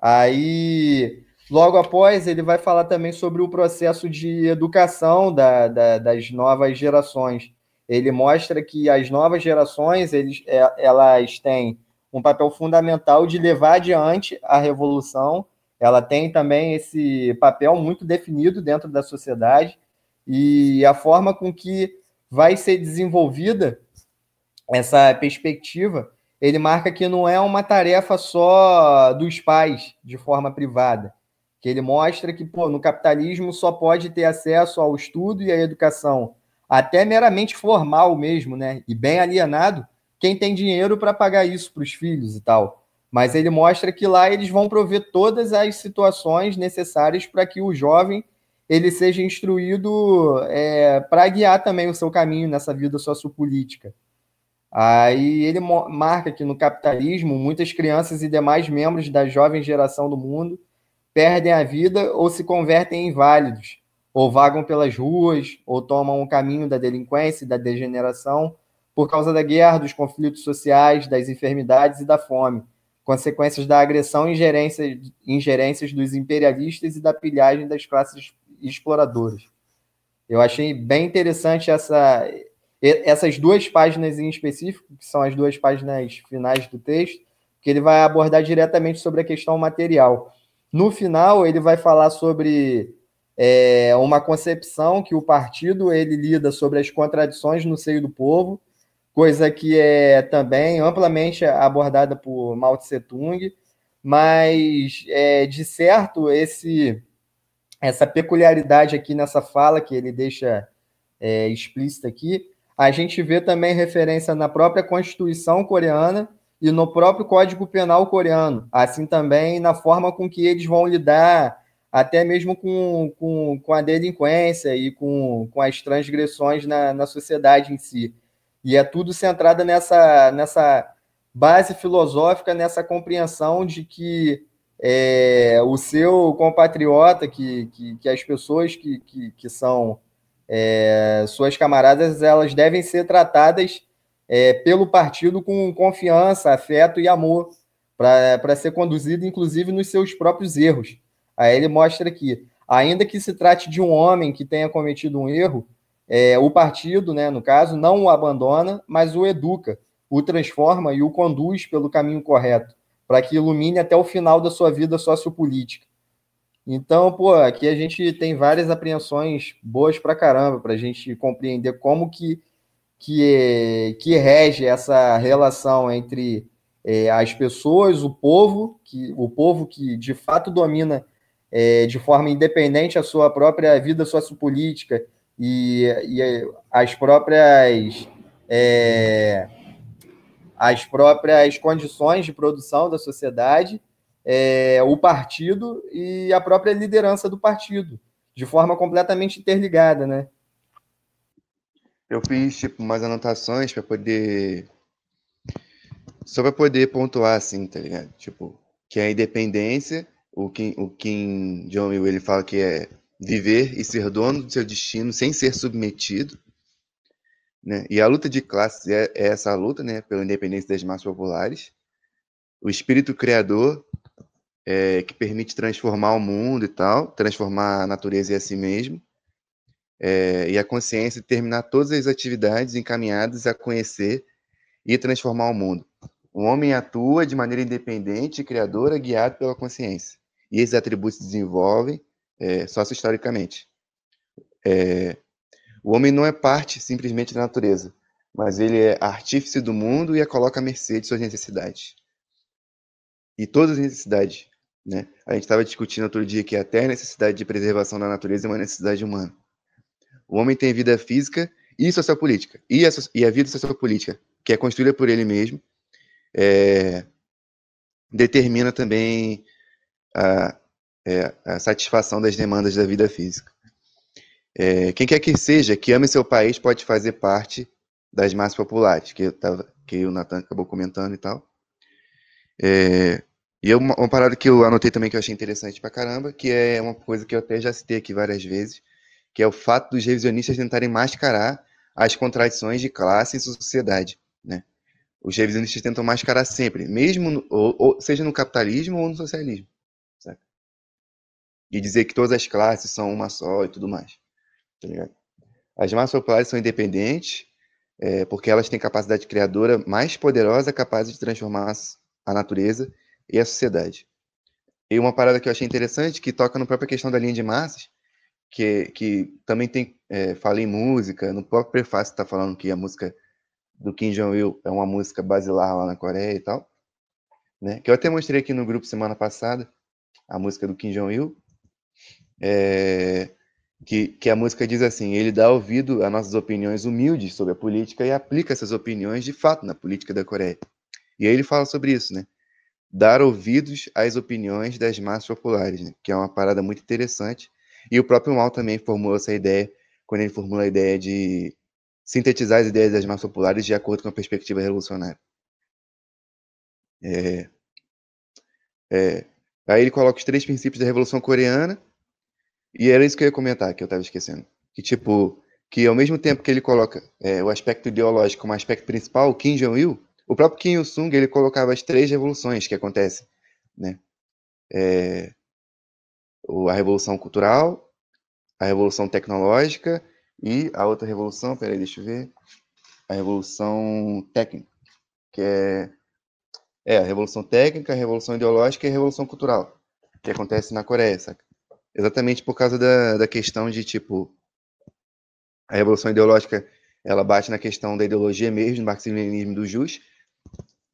Aí, logo após, ele vai falar também sobre o processo de educação da, da, das novas gerações ele mostra que as novas gerações eles, é, elas têm um papel fundamental de levar adiante a revolução. Ela tem também esse papel muito definido dentro da sociedade e a forma com que vai ser desenvolvida essa perspectiva, ele marca que não é uma tarefa só dos pais de forma privada, que ele mostra que pô, no capitalismo só pode ter acesso ao estudo e à educação até meramente formal mesmo, né? E bem alienado, quem tem dinheiro para pagar isso para os filhos e tal. Mas ele mostra que lá eles vão prover todas as situações necessárias para que o jovem ele seja instruído é, para guiar também o seu caminho nessa vida sociopolítica. Aí ele marca que no capitalismo, muitas crianças e demais membros da jovem geração do mundo perdem a vida ou se convertem em inválidos, ou vagam pelas ruas, ou tomam o caminho da delinquência e da degeneração por causa da guerra, dos conflitos sociais, das enfermidades e da fome, consequências da agressão e ingerência, ingerências dos imperialistas e da pilhagem das classes exploradoras. Eu achei bem interessante essa, essas duas páginas em específico, que são as duas páginas finais do texto, que ele vai abordar diretamente sobre a questão material. No final, ele vai falar sobre é uma concepção que o partido ele lida sobre as contradições no seio do povo, coisa que é também amplamente abordada por Mao Tse Tung, mas é, de certo esse essa peculiaridade aqui nessa fala que ele deixa é, explícita aqui, a gente vê também referência na própria Constituição coreana e no próprio Código Penal coreano, assim também na forma com que eles vão lidar até mesmo com, com, com a delinquência e com, com as transgressões na, na sociedade em si. E é tudo centrado nessa, nessa base filosófica, nessa compreensão de que é, o seu compatriota, que, que, que as pessoas que, que, que são é, suas camaradas, elas devem ser tratadas é, pelo partido com confiança, afeto e amor, para ser conduzido, inclusive, nos seus próprios erros. Aí ele mostra que, ainda que se trate de um homem que tenha cometido um erro, é, o partido, né, no caso, não o abandona, mas o educa, o transforma e o conduz pelo caminho correto, para que ilumine até o final da sua vida sociopolítica. Então, pô, aqui a gente tem várias apreensões boas para caramba, para a gente compreender como que, que, que rege essa relação entre é, as pessoas, o povo, que, o povo que de fato domina é, de forma independente a sua própria vida sociopolítica e, e as próprias é, as próprias condições de produção da sociedade, é, o partido e a própria liderança do partido, de forma completamente interligada, né? Eu fiz tipo umas anotações para poder só para poder pontuar assim, tá ligado? Tipo, que a independência, o Kim, o Kim Jong-il ele fala que é viver e ser dono do seu destino sem ser submetido, né? E a luta de classes é, é essa luta, né, pela independência das massas populares. O espírito criador é, que permite transformar o mundo e tal, transformar a natureza e a si mesmo. É, e a consciência terminar todas as atividades encaminhadas a conhecer e transformar o mundo. O homem atua de maneira independente e criadora, guiado pela consciência. E esses atributos se desenvolvem é, sócio-historicamente. É, o homem não é parte simplesmente da natureza, mas ele é artífice do mundo e a coloca à mercê de suas necessidades. E todas as necessidades. Né? A gente estava discutindo outro dia que a necessidade de preservação da natureza é uma necessidade humana. O homem tem vida física e sociopolítica. E a, e a vida sociopolítica, que é construída por ele mesmo, é, determina também a, é, a satisfação das demandas da vida física. É, quem quer que seja que ame seu país pode fazer parte das massas populares, que, tava, que o Natan acabou comentando e tal. É, e uma, uma, parada que eu anotei também que eu achei interessante pra caramba, que é uma coisa que eu até já citei aqui várias vezes, que é o fato dos revisionistas tentarem mascarar as contradições de classe e sociedade, né? Os revisionistas tentam mascarar sempre, mesmo no, ou, ou, seja no capitalismo ou no socialismo? E dizer que todas as classes são uma só e tudo mais. Tá ligado? As massas populares são independentes é, porque elas têm capacidade criadora mais poderosa, capaz de transformar a natureza e a sociedade. E uma parada que eu achei interessante, que toca na própria questão da linha de massas, que, que também tem, é, fala em música, no próprio prefácio está falando que a música do Kim Jong-il é uma música basilar lá na Coreia e tal, né? Que eu até mostrei aqui no grupo semana passada, a música do Kim Jong-il. É, que, que a música diz assim: ele dá ouvido a nossas opiniões humildes sobre a política e aplica essas opiniões de fato na política da Coreia. E aí ele fala sobre isso, né? Dar ouvidos às opiniões das massas populares, né? que é uma parada muito interessante. E o próprio Mal também formulou essa ideia quando ele formula a ideia de sintetizar as ideias das massas populares de acordo com a perspectiva revolucionária. É, é, aí ele coloca os três princípios da Revolução Coreana, e era isso que eu ia comentar, que eu estava esquecendo. Que, tipo, que ao mesmo tempo que ele coloca é, o aspecto ideológico como aspecto principal, o Kim Jong-il, o próprio Kim Il-sung, ele colocava as três revoluções que acontecem, né? É, a revolução cultural, a revolução tecnológica e a outra revolução, peraí, deixa eu ver, a revolução técnica, que é, é a revolução técnica, a revolução ideológica e a revolução cultural, que acontece na Coreia, saca? Exatamente por causa da, da questão de, tipo, a revolução ideológica, ela bate na questão da ideologia mesmo, do marxismo-leninismo do JUS,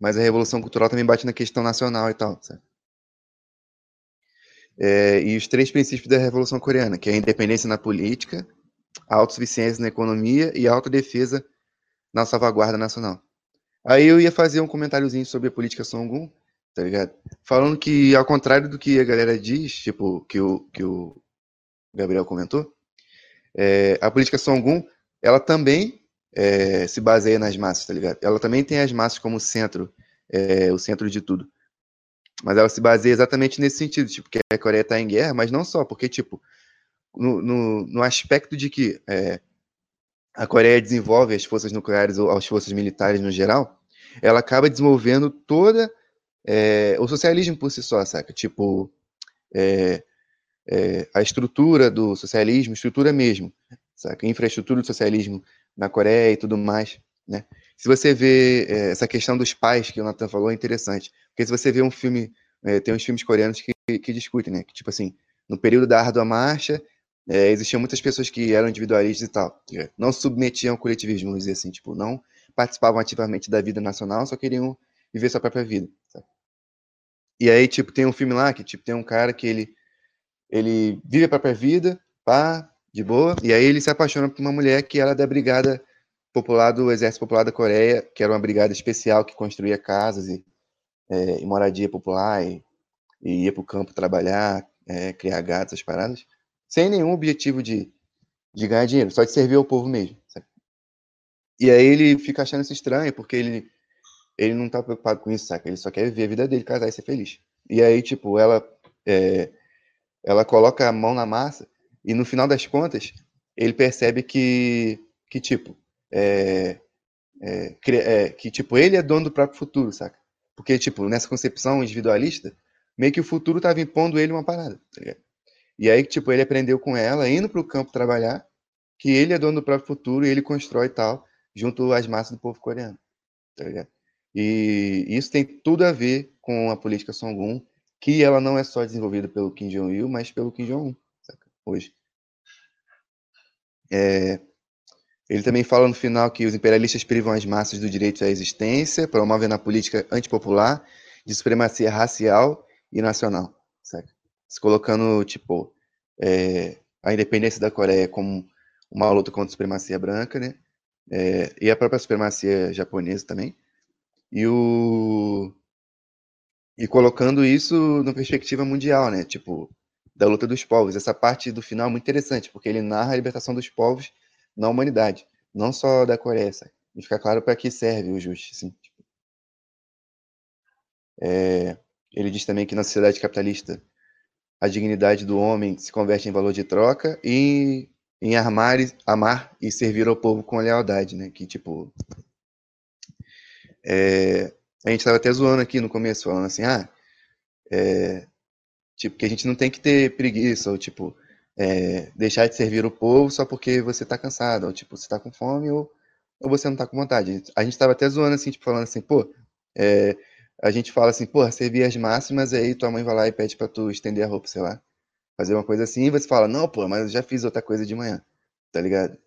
mas a revolução cultural também bate na questão nacional e tal, sabe? É, e os três princípios da Revolução Coreana, que é a independência na política, a autossuficiência na economia e a autodefesa na salvaguarda nacional. Aí eu ia fazer um comentáriozinho sobre a política Songun, tá ligado? Falando que, ao contrário do que a galera diz, tipo, que o, que o Gabriel comentou, é, a política Songun, ela também é, se baseia nas massas, tá ligado? Ela também tem as massas como centro, é, o centro de tudo. Mas ela se baseia exatamente nesse sentido, tipo, que a Coreia está em guerra, mas não só, porque, tipo, no, no, no aspecto de que é, a Coreia desenvolve as forças nucleares ou as forças militares no geral, ela acaba desenvolvendo toda é, o socialismo por si só, saca? Tipo, é, é, a estrutura do socialismo, estrutura mesmo, saca? Infraestrutura do socialismo na Coreia e tudo mais, né? se você vê é, essa questão dos pais que o Nathan falou, é interessante. Porque se você vê um filme, é, tem uns filmes coreanos que, que discutem, né? Que, tipo assim, no período da árdua marcha, é, existiam muitas pessoas que eram individualistas e tal. Não submetiam ao coletivismo, vamos dizer assim. Tipo, não participavam ativamente da vida nacional, só queriam viver sua própria vida. Sabe? E aí, tipo, tem um filme lá que, tipo, tem um cara que ele, ele vive a própria vida, pá, de boa, e aí ele se apaixona por uma mulher que era da brigada popular do Exército Popular da Coreia, que era uma brigada especial que construía casas e, é, e moradia popular e, e ia para o campo trabalhar, é, criar gatos, essas paradas, sem nenhum objetivo de, de ganhar dinheiro, só de servir ao povo mesmo. Sabe? E aí ele fica achando isso estranho, porque ele, ele não tá preocupado com isso, saca? Ele só quer viver a vida dele, casar e ser feliz. E aí, tipo, ela, é, ela coloca a mão na massa e no final das contas, ele percebe que, que tipo, é, é, é, que, tipo, ele é dono do próprio futuro, saca? Porque, tipo, nessa concepção individualista, meio que o futuro tava impondo ele uma parada, tá ligado? E aí, tipo, ele aprendeu com ela, indo pro campo trabalhar, que ele é dono do próprio futuro e ele constrói tal, junto às massas do povo coreano, tá ligado? E isso tem tudo a ver com a política Songun, que ela não é só desenvolvida pelo Kim Jong-il, mas pelo Kim Jong-un, hoje. É, ele também fala no final que os imperialistas privam as massas do direito à existência, promovendo a política antipopular de supremacia racial e nacional, certo? Se colocando, tipo, é, a independência da Coreia como uma luta contra a supremacia branca, né? É, e a própria supremacia japonesa também. E o e colocando isso na perspectiva mundial, né? Tipo, da luta dos povos. Essa parte do final é muito interessante, porque ele narra a libertação dos povos na humanidade, não só da Coreia. E fica claro para que serve o Just. Assim, tipo. é, ele diz também que na sociedade capitalista a dignidade do homem se converte em valor de troca e em armar, amar e servir ao povo com lealdade, né? Que tipo é, a gente estava até zoando aqui no começo, falando assim, ah, é, tipo, que a gente não tem que ter preguiça, ou tipo, é, deixar de servir o povo só porque você tá cansado, ou tipo, você tá com fome, ou, ou você não tá com vontade. A gente tava até zoando assim, tipo, falando assim, pô, é, a gente fala assim, pô, servir as máximas, aí tua mãe vai lá e pede pra tu estender a roupa, sei lá, fazer uma coisa assim, e você fala, não, pô, mas eu já fiz outra coisa de manhã, tá ligado?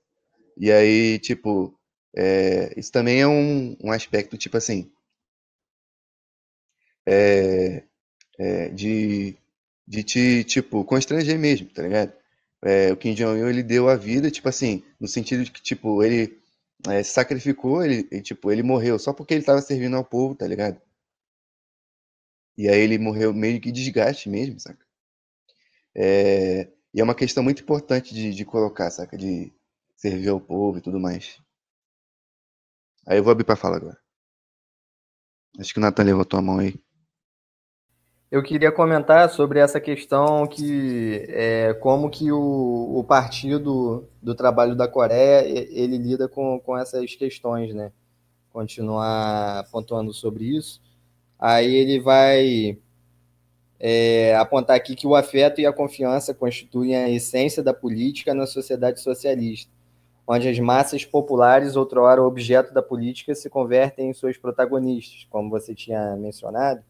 E aí, tipo, é, isso também é um, um aspecto, tipo assim, é, é, de, de te, tipo, constranger mesmo, tá ligado? É, o Kim Jong-un, ele deu a vida, tipo assim, no sentido de que, tipo, ele é, sacrificou, ele, ele, tipo, ele morreu só porque ele tava servindo ao povo, tá ligado? E aí ele morreu meio que desgaste mesmo, saca? É, e é uma questão muito importante de, de colocar, saca? De servir ao povo e tudo mais. Aí eu vou abrir pra falar agora. Acho que o Nathan levantou a mão aí eu queria comentar sobre essa questão que é, como que o, o Partido do Trabalho da Coreia ele lida com, com essas questões, né? Continuar pontuando sobre isso. Aí ele vai é, apontar aqui que o afeto e a confiança constituem a essência da política na sociedade socialista, onde as massas populares, outrora objeto da política, se convertem em seus protagonistas, como você tinha mencionado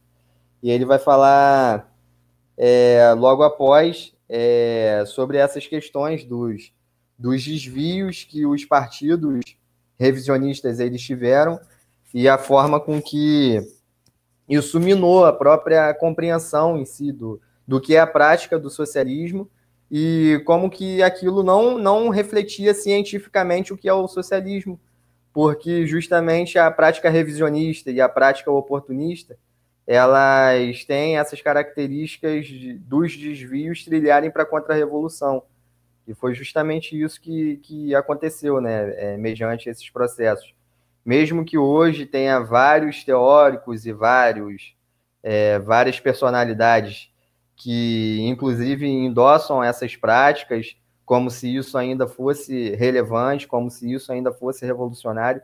e ele vai falar é, logo após é, sobre essas questões dos, dos desvios que os partidos revisionistas eles tiveram e a forma com que isso minou a própria compreensão em si do, do que é a prática do socialismo e como que aquilo não, não refletia cientificamente o que é o socialismo, porque justamente a prática revisionista e a prática oportunista elas têm essas características dos desvios trilharem para a contra-revolução. E foi justamente isso que, que aconteceu, né, é, mediante esses processos. Mesmo que hoje tenha vários teóricos e vários, é, várias personalidades que, inclusive, endossam essas práticas como se isso ainda fosse relevante, como se isso ainda fosse revolucionário,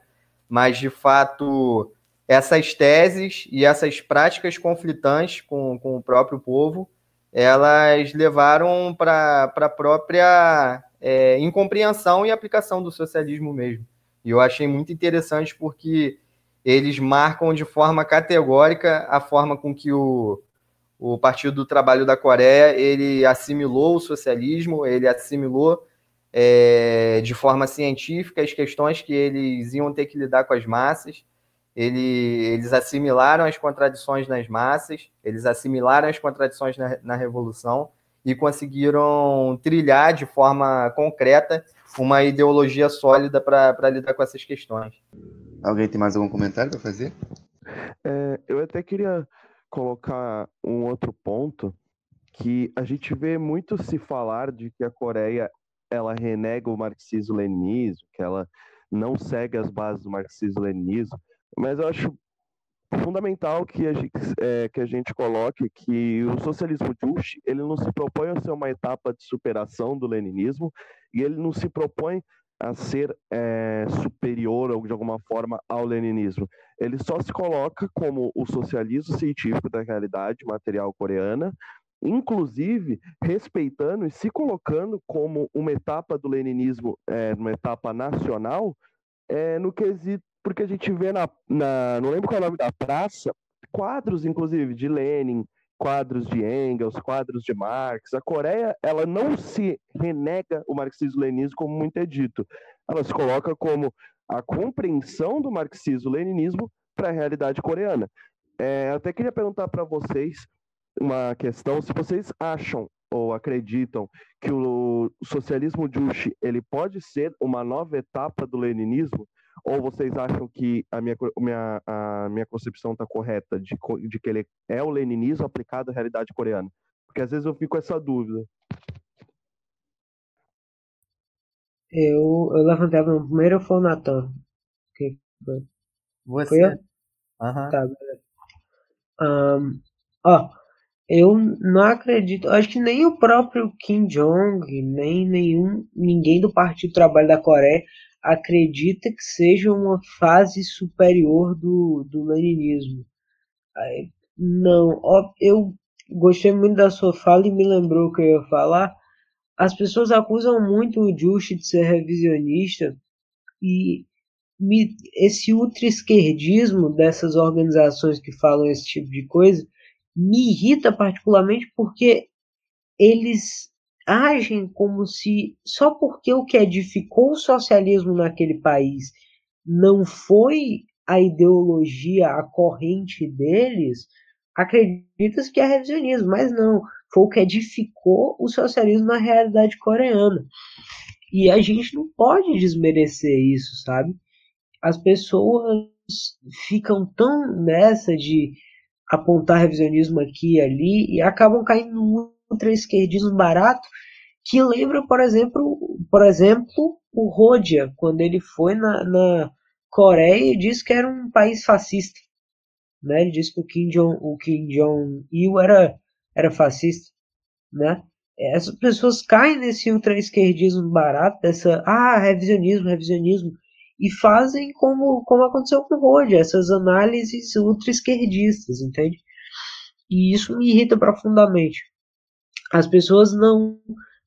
mas, de fato, essas teses e essas práticas conflitantes com, com o próprio povo, elas levaram para a própria é, incompreensão e aplicação do socialismo mesmo. E eu achei muito interessante porque eles marcam de forma categórica a forma com que o, o Partido do Trabalho da Coreia ele assimilou o socialismo, ele assimilou é, de forma científica as questões que eles iam ter que lidar com as massas. Ele, eles assimilaram as contradições nas massas, eles assimilaram as contradições na, na Revolução e conseguiram trilhar de forma concreta uma ideologia sólida para lidar com essas questões. Alguém tem mais algum comentário para fazer? É, eu até queria colocar um outro ponto que a gente vê muito se falar de que a Coreia ela renega o marxismo-leninismo, que ela não segue as bases do marxismo-leninismo, mas eu acho fundamental que a gente, é, que a gente coloque que o socialismo Juche, ele não se propõe a ser uma etapa de superação do leninismo e ele não se propõe a ser é, superior ou de alguma forma ao leninismo. Ele só se coloca como o socialismo científico da realidade material coreana, inclusive respeitando e se colocando como uma etapa do leninismo, é, uma etapa nacional, é, no quesito, porque a gente vê na, na, não lembro qual é o nome da praça, quadros, inclusive, de Lenin, quadros de Engels, quadros de Marx. A Coreia, ela não se renega o marxismo-leninismo como muito é dito. Ela se coloca como a compreensão do marxismo-leninismo para a realidade coreana. É, até queria perguntar para vocês uma questão, se vocês acham ou acreditam que o socialismo Juche ele pode ser uma nova etapa do leninismo, ou vocês acham que a minha, minha, a minha concepção está correta de, de que ele é o leninismo aplicado à realidade coreana? Porque às vezes eu fico com essa dúvida. Eu, eu levantei a mão primeiro ou foi o Natan? Que foi? Você. Foi eu? Uhum. Tá, beleza. Um, ó, eu não acredito, acho que nem o próprio Kim Jong, nem nenhum, ninguém do Partido Trabalho da Coreia acredita que seja uma fase superior do, do leninismo. Não, eu gostei muito da sua fala e me lembrou o que eu ia falar. As pessoas acusam muito o Juche de ser revisionista e me, esse ultra-esquerdismo dessas organizações que falam esse tipo de coisa me irrita particularmente porque eles agem como se só porque o que edificou o socialismo naquele país não foi a ideologia, a corrente deles, acredita-se que é revisionismo, mas não, foi o que edificou o socialismo na realidade coreana. E a gente não pode desmerecer isso, sabe? As pessoas ficam tão nessa de apontar revisionismo aqui e ali e acabam caindo no ultra-esquerdismo barato que lembra, por exemplo, por exemplo, o Rodia, quando ele foi na, na Coreia e disse que era um país fascista. Né? Ele disse que o Kim Jong, Jong-il era, era fascista. Né? Essas pessoas caem nesse ultra-esquerdismo barato, dessa, ah, revisionismo, revisionismo, e fazem como, como aconteceu com o Rodia, essas análises ultra-esquerdistas, entende? E isso me irrita profundamente. As pessoas não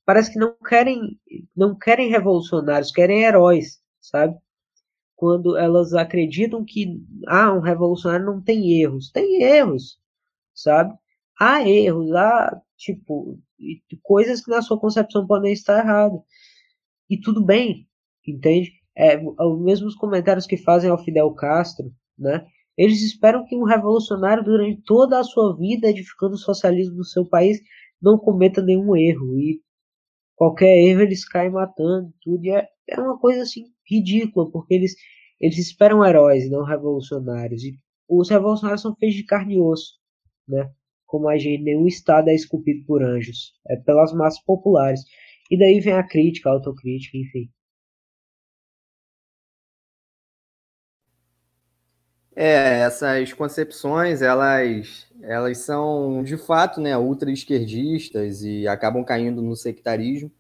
parece que não querem não querem revolucionários, querem heróis, sabe? Quando elas acreditam que ah, um revolucionário não tem erros, tem erros, sabe? Há erros, há tipo coisas que na sua concepção podem estar erradas. E tudo bem, entende? É, os mesmos comentários que fazem ao Fidel Castro, né? Eles esperam que um revolucionário durante toda a sua vida edificando o socialismo no seu país não cometa nenhum erro e qualquer erro eles caem matando tudo. E é, é uma coisa assim ridícula, porque eles, eles esperam heróis, não revolucionários. E os revolucionários são feitos de carne e osso, né? Como a gente, nenhum estado é esculpido por anjos, é pelas massas populares. E daí vem a crítica, a autocrítica, enfim. É, essas concepções, elas, elas são de fato né, ultra-esquerdistas e acabam caindo no sectarismo.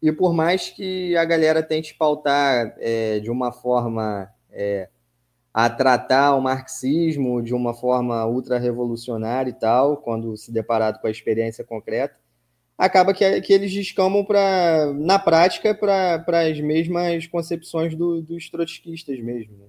E por mais que a galera tente pautar é, de uma forma é, a tratar o marxismo de uma forma ultra-revolucionária e tal, quando se deparado com a experiência concreta, acaba que, que eles descamam pra, na prática para as mesmas concepções do, dos trotskistas mesmo. Né?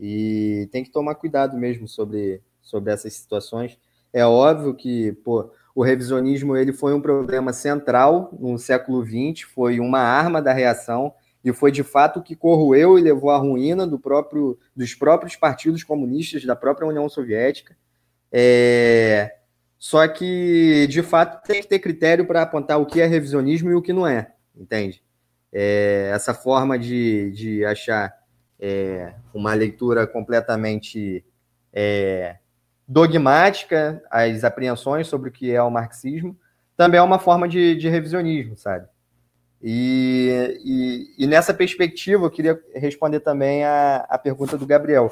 E tem que tomar cuidado mesmo sobre, sobre essas situações. É óbvio que pô, o revisionismo ele foi um problema central no século XX, foi uma arma da reação e foi de fato o que corroeu e levou à ruína do próprio, dos próprios partidos comunistas da própria União Soviética. É... Só que, de fato, tem que ter critério para apontar o que é revisionismo e o que não é, entende? É... Essa forma de, de achar é... uma leitura completamente é, dogmática as apreensões sobre o que é o marxismo, também é uma forma de, de revisionismo, sabe? E, e, e, nessa perspectiva, eu queria responder também a, a pergunta do Gabriel.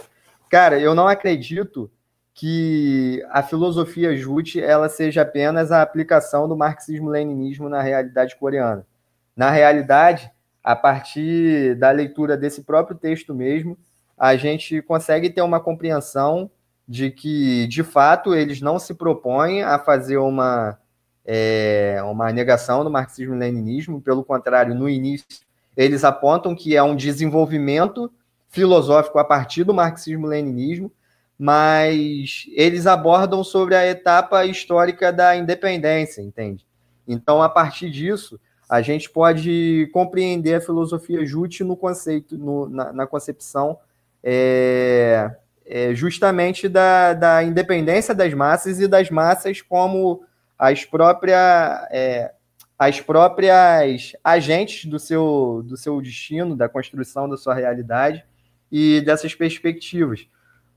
Cara, eu não acredito que a filosofia Jute ela seja apenas a aplicação do marxismo-leninismo na realidade coreana. Na realidade, a partir da leitura desse próprio texto mesmo, a gente consegue ter uma compreensão de que, de fato, eles não se propõem a fazer uma, é, uma negação do marxismo-leninismo, pelo contrário, no início, eles apontam que é um desenvolvimento filosófico a partir do marxismo-leninismo, mas eles abordam sobre a etapa histórica da independência, entende? Então, a partir disso, a gente pode compreender a filosofia Jute no conceito, no, na, na concepção é, é, justamente da, da independência das massas e das massas como as próprias, é, as próprias agentes do seu, do seu destino, da construção da sua realidade e dessas perspectivas.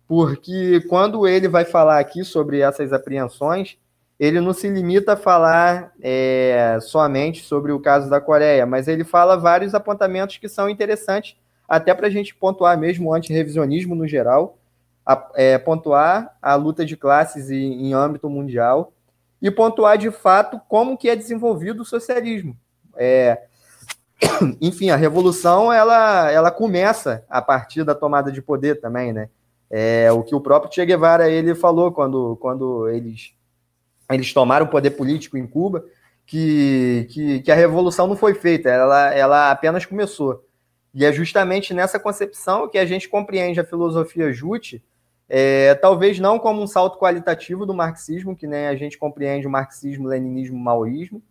Porque quando ele vai falar aqui sobre essas apreensões, ele não se limita a falar é, somente sobre o caso da Coreia, mas ele fala vários apontamentos que são interessantes, até para a gente pontuar mesmo o antirrevisionismo no geral, a, é, pontuar a luta de classes em, em âmbito mundial e pontuar de fato como que é desenvolvido o socialismo. É, enfim, a revolução ela, ela começa a partir da tomada de poder também, né? É o que o próprio Che Guevara ele falou quando, quando eles, eles tomaram o poder político em Cuba, que, que, que a revolução não foi feita, ela, ela apenas começou. E é justamente nessa concepção que a gente compreende a filosofia Jute, é, talvez não como um salto qualitativo do marxismo, que nem a gente compreende o marxismo, leninismo, maoísmo,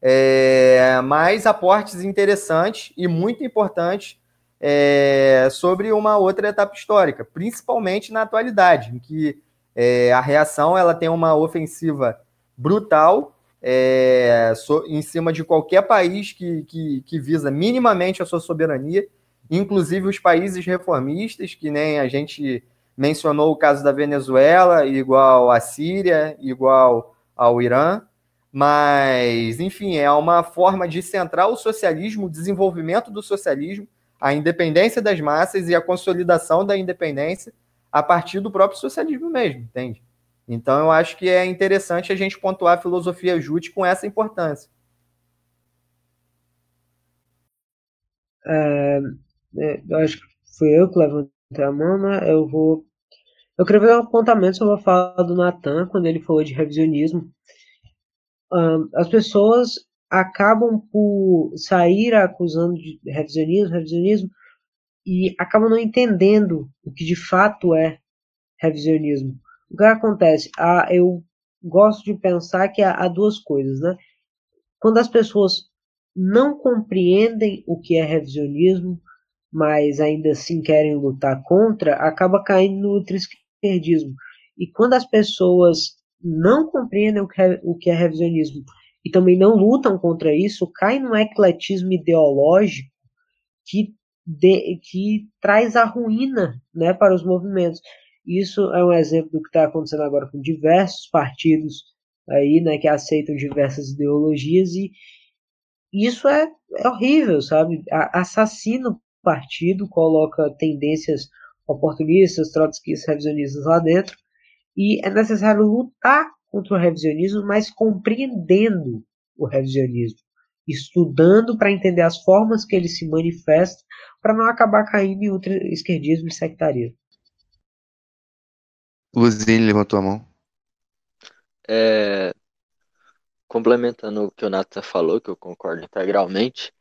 é, mas aportes interessantes e muito importantes é, sobre uma outra etapa histórica, principalmente na atualidade, em que é, a reação ela tem uma ofensiva brutal é, so, em cima de qualquer país que, que, que visa minimamente a sua soberania, inclusive os países reformistas, que nem a gente mencionou o caso da Venezuela, igual à Síria, igual ao Irã, mas, enfim, é uma forma de centrar o socialismo, o desenvolvimento do socialismo, a independência das massas e a consolidação da independência a partir do próprio socialismo mesmo, entende? Então, eu acho que é interessante a gente pontuar a filosofia Jute com essa importância. É, é eu acho que foi eu que levantei a mão, né? Eu vou eu ver um apontamento sobre a fala do Natan, quando ele falou de revisionismo. As pessoas acabam por sair acusando de revisionismo, revisionismo, e acabam não entendendo o que de fato é revisionismo. O que acontece? Ah, eu gosto de pensar que há, há duas coisas, né? Quando as pessoas não compreendem o que é revisionismo, mas ainda assim querem lutar contra, acaba caindo no esquerdismo. E quando as pessoas não compreendem o que é, o que é revisionismo e também não lutam contra isso, cai num ecletismo ideológico que, de, que traz a ruína né, para os movimentos. Isso é um exemplo do que está acontecendo agora com diversos partidos aí, né, que aceitam diversas ideologias e isso é, é horrível, sabe? Assassina o partido, coloca tendências oportunistas, trotskistas, revisionistas lá dentro, e é necessário lutar contra o revisionismo, mas compreendendo o revisionismo, estudando para entender as formas que ele se manifesta, para não acabar caindo em outro esquerdismo e sectarismo. Luzine levantou a mão. É, complementando o que o Nathan falou, que eu concordo integralmente,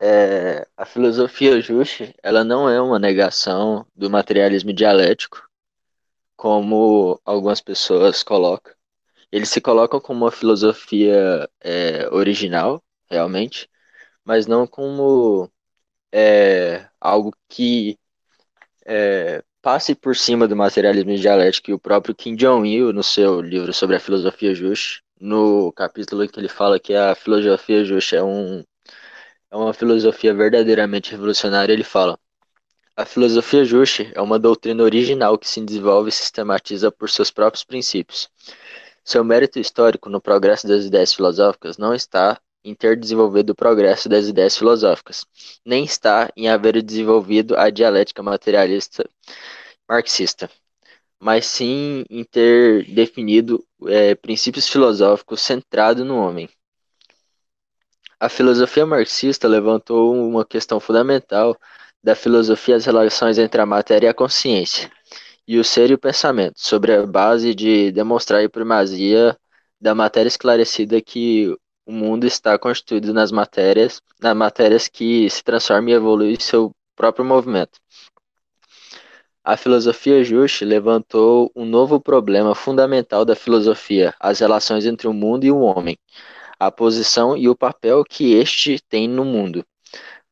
é, a filosofia Juche, ela não é uma negação do materialismo dialético, como algumas pessoas colocam. Eles se colocam como uma filosofia é, original, realmente, mas não como é, algo que é, passe por cima do materialismo dialético. E o próprio Kim Jong-il, no seu livro sobre a filosofia Juche, no capítulo que ele fala que a filosofia Juche é um é uma filosofia verdadeiramente revolucionária, ele fala: a filosofia Juche é uma doutrina original que se desenvolve e sistematiza por seus próprios princípios. Seu mérito histórico no progresso das ideias filosóficas não está em ter desenvolvido o progresso das ideias filosóficas, nem está em haver desenvolvido a dialética materialista marxista, mas sim em ter definido é, princípios filosóficos centrados no homem. A filosofia marxista levantou uma questão fundamental da filosofia das relações entre a matéria e a consciência, e o ser e o pensamento, sobre a base de demonstrar a primazia da matéria esclarecida que o mundo está constituído nas matérias, nas matérias que se transformam e evoluem seu próprio movimento. A filosofia Juche levantou um novo problema fundamental da filosofia, as relações entre o mundo e o homem, a posição e o papel que este tem no mundo.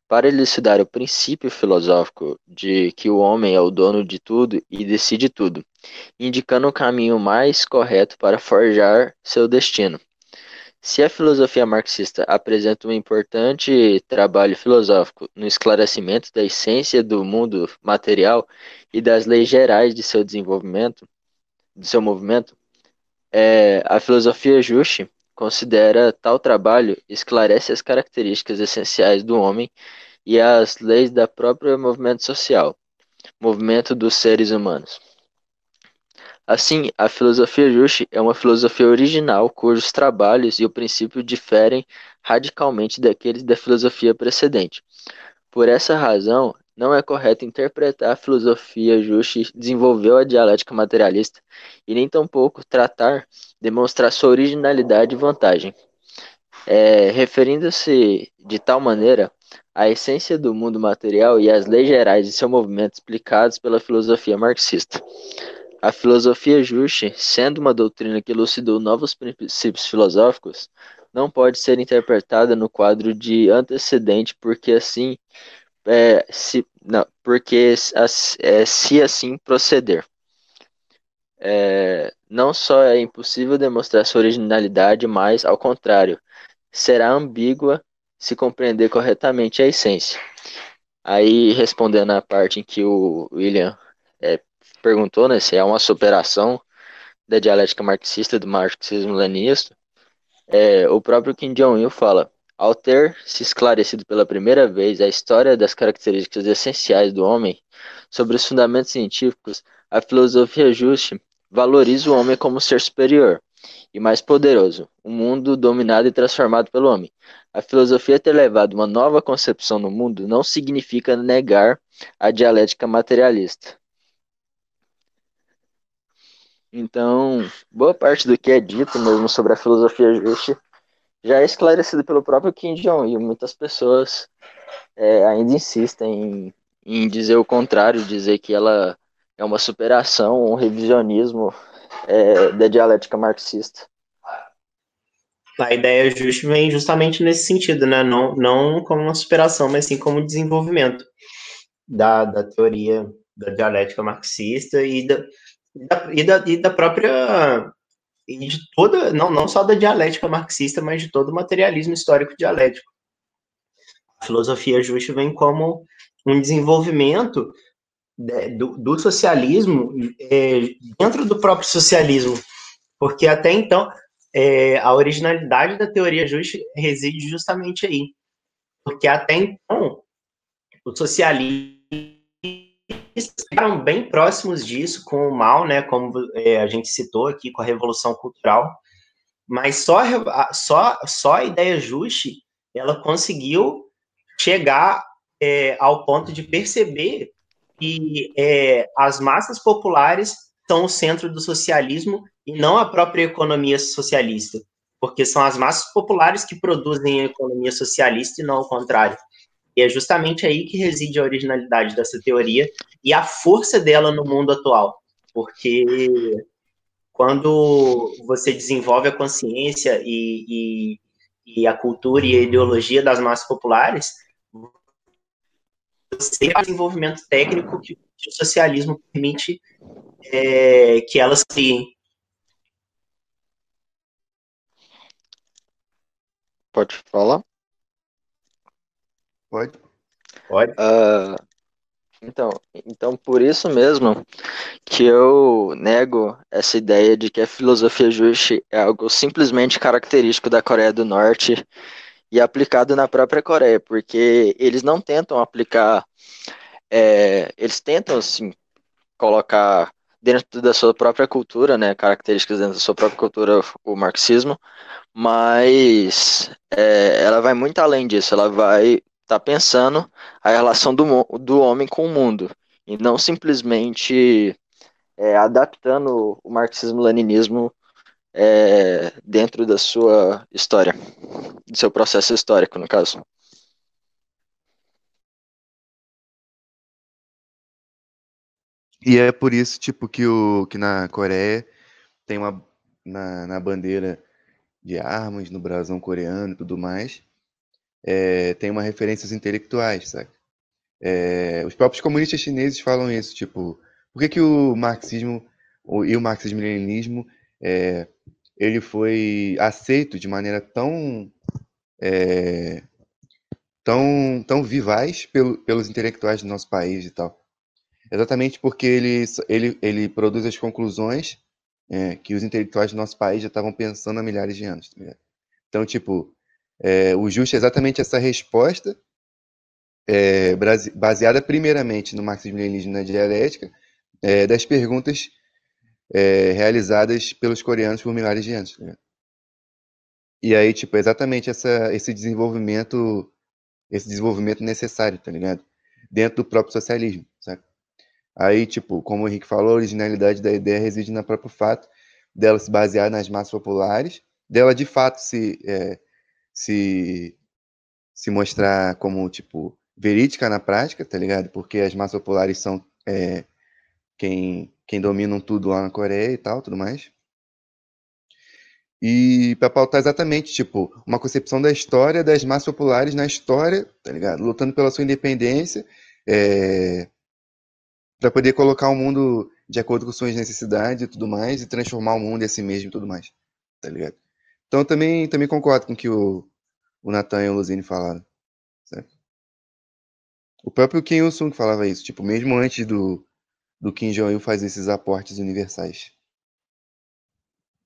Para elucidar o princípio filosófico de que o homem é o dono de tudo e decide tudo, indicando o caminho mais correto para forjar seu destino. Se a filosofia marxista apresenta um importante trabalho filosófico no esclarecimento da essência do mundo material e das leis gerais de seu desenvolvimento, de seu movimento, é, a filosofia Juche considera tal trabalho esclarece as características essenciais do homem e as leis da própria movimento social, movimento dos seres humanos. Assim, a filosofia Juche é uma filosofia original cujos trabalhos e o princípio diferem radicalmente daqueles da filosofia precedente. Por essa razão, não é correto interpretar a filosofia Juche desenvolveu a dialética materialista e nem tampouco tratar demonstrar sua originalidade e vantagem. É, Referindo-se de tal maneira à essência do mundo material e às leis gerais de seu movimento explicados pela filosofia marxista. A filosofia Juche, sendo uma doutrina que elucidou novos princípios filosóficos, não pode ser interpretada no quadro de antecedente, porque assim é, se, não, porque é, se assim proceder. É, não só é impossível demonstrar sua originalidade, mas, ao contrário, será ambígua se compreender corretamente a essência. Aí, respondendo à parte em que o William é, perguntou né, se é uma superação da dialética marxista do marxismo-leninista, é, o próprio Kim Jong-il fala ao ter se esclarecido pela primeira vez a história das características essenciais do homem sobre os fundamentos científicos, a filosofia Juste valoriza o homem como ser superior e mais poderoso, um mundo dominado e transformado pelo homem. A filosofia ter levado uma nova concepção no mundo não significa negar a dialética materialista. Então, boa parte do que é dito mesmo sobre a filosofia Juste já é esclarecido pelo próprio Kim Jong e muitas pessoas é, ainda insistem em, em, dizer o contrário, dizer que ela é uma superação, um revisionismo é, da dialética marxista. A ideia justa vem justamente nesse sentido, né? Não, não como uma superação, mas sim como desenvolvimento da, da teoria da dialética marxista e da, e da, e da própria e de toda, não, não só da dialética marxista, mas de todo o materialismo histórico dialético. A filosofia justa vem como um desenvolvimento de, do, do, socialismo é, dentro do próprio socialismo, porque até então é, a originalidade da teoria justa reside justamente aí, porque até então o socialismo eram bem próximos disso com o mal, né? Como é, a gente citou aqui com a Revolução Cultural, mas só, só, só a ideia Juste ela conseguiu chegar é, ao ponto de perceber que é, as massas populares são o centro do socialismo e não a própria economia socialista. porque são as massas populares que produzem a economia socialista e não o contrário. E é justamente aí que reside a originalidade dessa teoria e a força dela no mundo atual, porque quando você desenvolve a consciência e, e, e a cultura e a ideologia das massas populares, você tem o desenvolvimento técnico que o socialismo permite é, que elas criem. Pode falar? Pode? Pode. Uh, então, então, por isso mesmo que eu nego essa ideia de que a filosofia juste é algo simplesmente característico da Coreia do Norte e aplicado na própria Coreia, porque eles não tentam aplicar, é, eles tentam, assim, colocar dentro da sua própria cultura, né, características dentro da sua própria cultura, o marxismo, mas é, ela vai muito além disso, ela vai estar tá pensando a relação do, do homem com o mundo, e não simplesmente é, adaptando o marxismo-leninismo é, dentro da sua história, do seu processo histórico, no caso. E é por isso, tipo, que, o, que na Coreia tem uma. Na, na bandeira de armas, no brasão coreano e tudo mais, é, tem uma referências intelectuais, sabe? É, os próprios comunistas chineses falam isso, tipo, por que, que o marxismo e o marxismo-leninismo é, ele foi aceito de maneira tão é, tão tão vivaz pelo, pelos intelectuais do nosso país e tal. Exatamente porque ele ele, ele produz as conclusões é, que os intelectuais do nosso país já estavam pensando há milhares de anos tá então tipo é, o justo é exatamente essa resposta é, baseada primeiramente no marxismo-leninismo na dialética é, das perguntas é, realizadas pelos coreanos por milhares de anos. Né? E aí, tipo, exatamente essa, esse desenvolvimento, esse desenvolvimento necessário, tá ligado? Dentro do próprio socialismo, sabe? Aí, tipo, como o Henrique falou, a originalidade da ideia reside no próprio fato dela se basear nas massas populares, dela de fato se, é, se, se mostrar como, tipo, verídica na prática, tá ligado? Porque as massas populares são é, quem, quem dominam tudo lá na Coreia e tal, tudo mais. E para pautar exatamente, tipo, uma concepção da história das massas populares na história, tá ligado? Lutando pela sua independência, é, para poder colocar o mundo de acordo com suas necessidades e tudo mais, e transformar o mundo em si mesmo e tudo mais, tá ligado? Então eu também, também concordo com o que o, o Nathan e o Luzine falaram, certo? O próprio Kim Il-sung falava isso, tipo, mesmo antes do, do Kim Jong-il fazer esses aportes universais.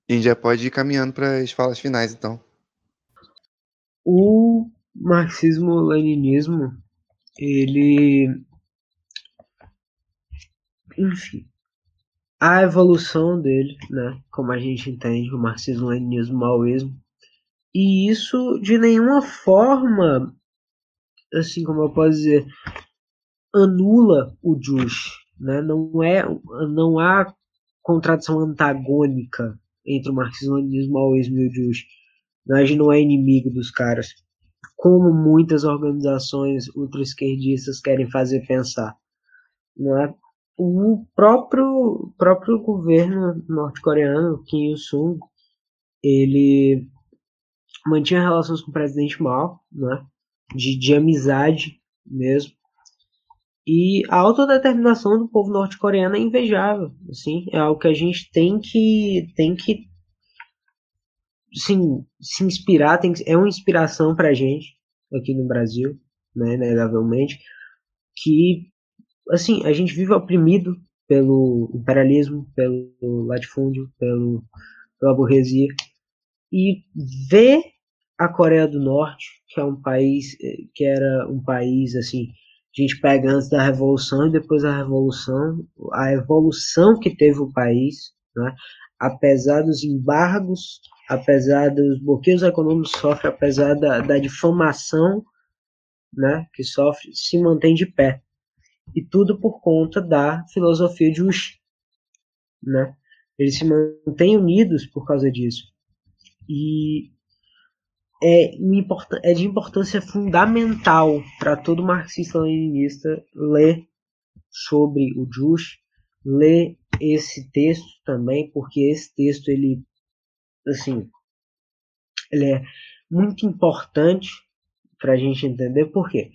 A gente já pode ir caminhando para as falas finais, então. O marxismo-leninismo, ele. Enfim. A evolução dele, né? Como a gente entende, o marxismo-leninismo, o maoísmo. E isso, de nenhuma forma, assim como eu posso dizer, anula o Jush, né? Não, é, não há contradição antagônica entre o marxismo-leninismo, o maoísmo e o Juche. A gente não é inimigo dos caras, como muitas organizações ultra-esquerdistas querem fazer pensar. Não é? O próprio, próprio governo norte-coreano, Kim Il-sung, ele mantinha relações com o presidente Mao, né? de, de amizade mesmo, e a autodeterminação do povo norte-coreano é invejável, assim, é algo que a gente tem que tem que sim, se inspirar, tem que, é uma inspiração para a gente aqui no Brasil, né, inegavelmente, que assim, a gente vive oprimido pelo imperialismo, pelo latifúndio, pelo, pela burguesia, e ver a Coreia do Norte, que é um país eh, que era um país assim a gente pega antes da Revolução e depois da Revolução, a evolução que teve o país, né? apesar dos embargos, apesar dos bloqueios econômicos que sofre, apesar da, da difamação né, que sofre, se mantém de pé. E tudo por conta da filosofia de Ush. Né? Eles se mantêm unidos por causa disso. E é, é de importância fundamental para todo marxista-leninista ler sobre o Jush, ler esse texto também, porque esse texto ele assim ele é muito importante para a gente entender por quê.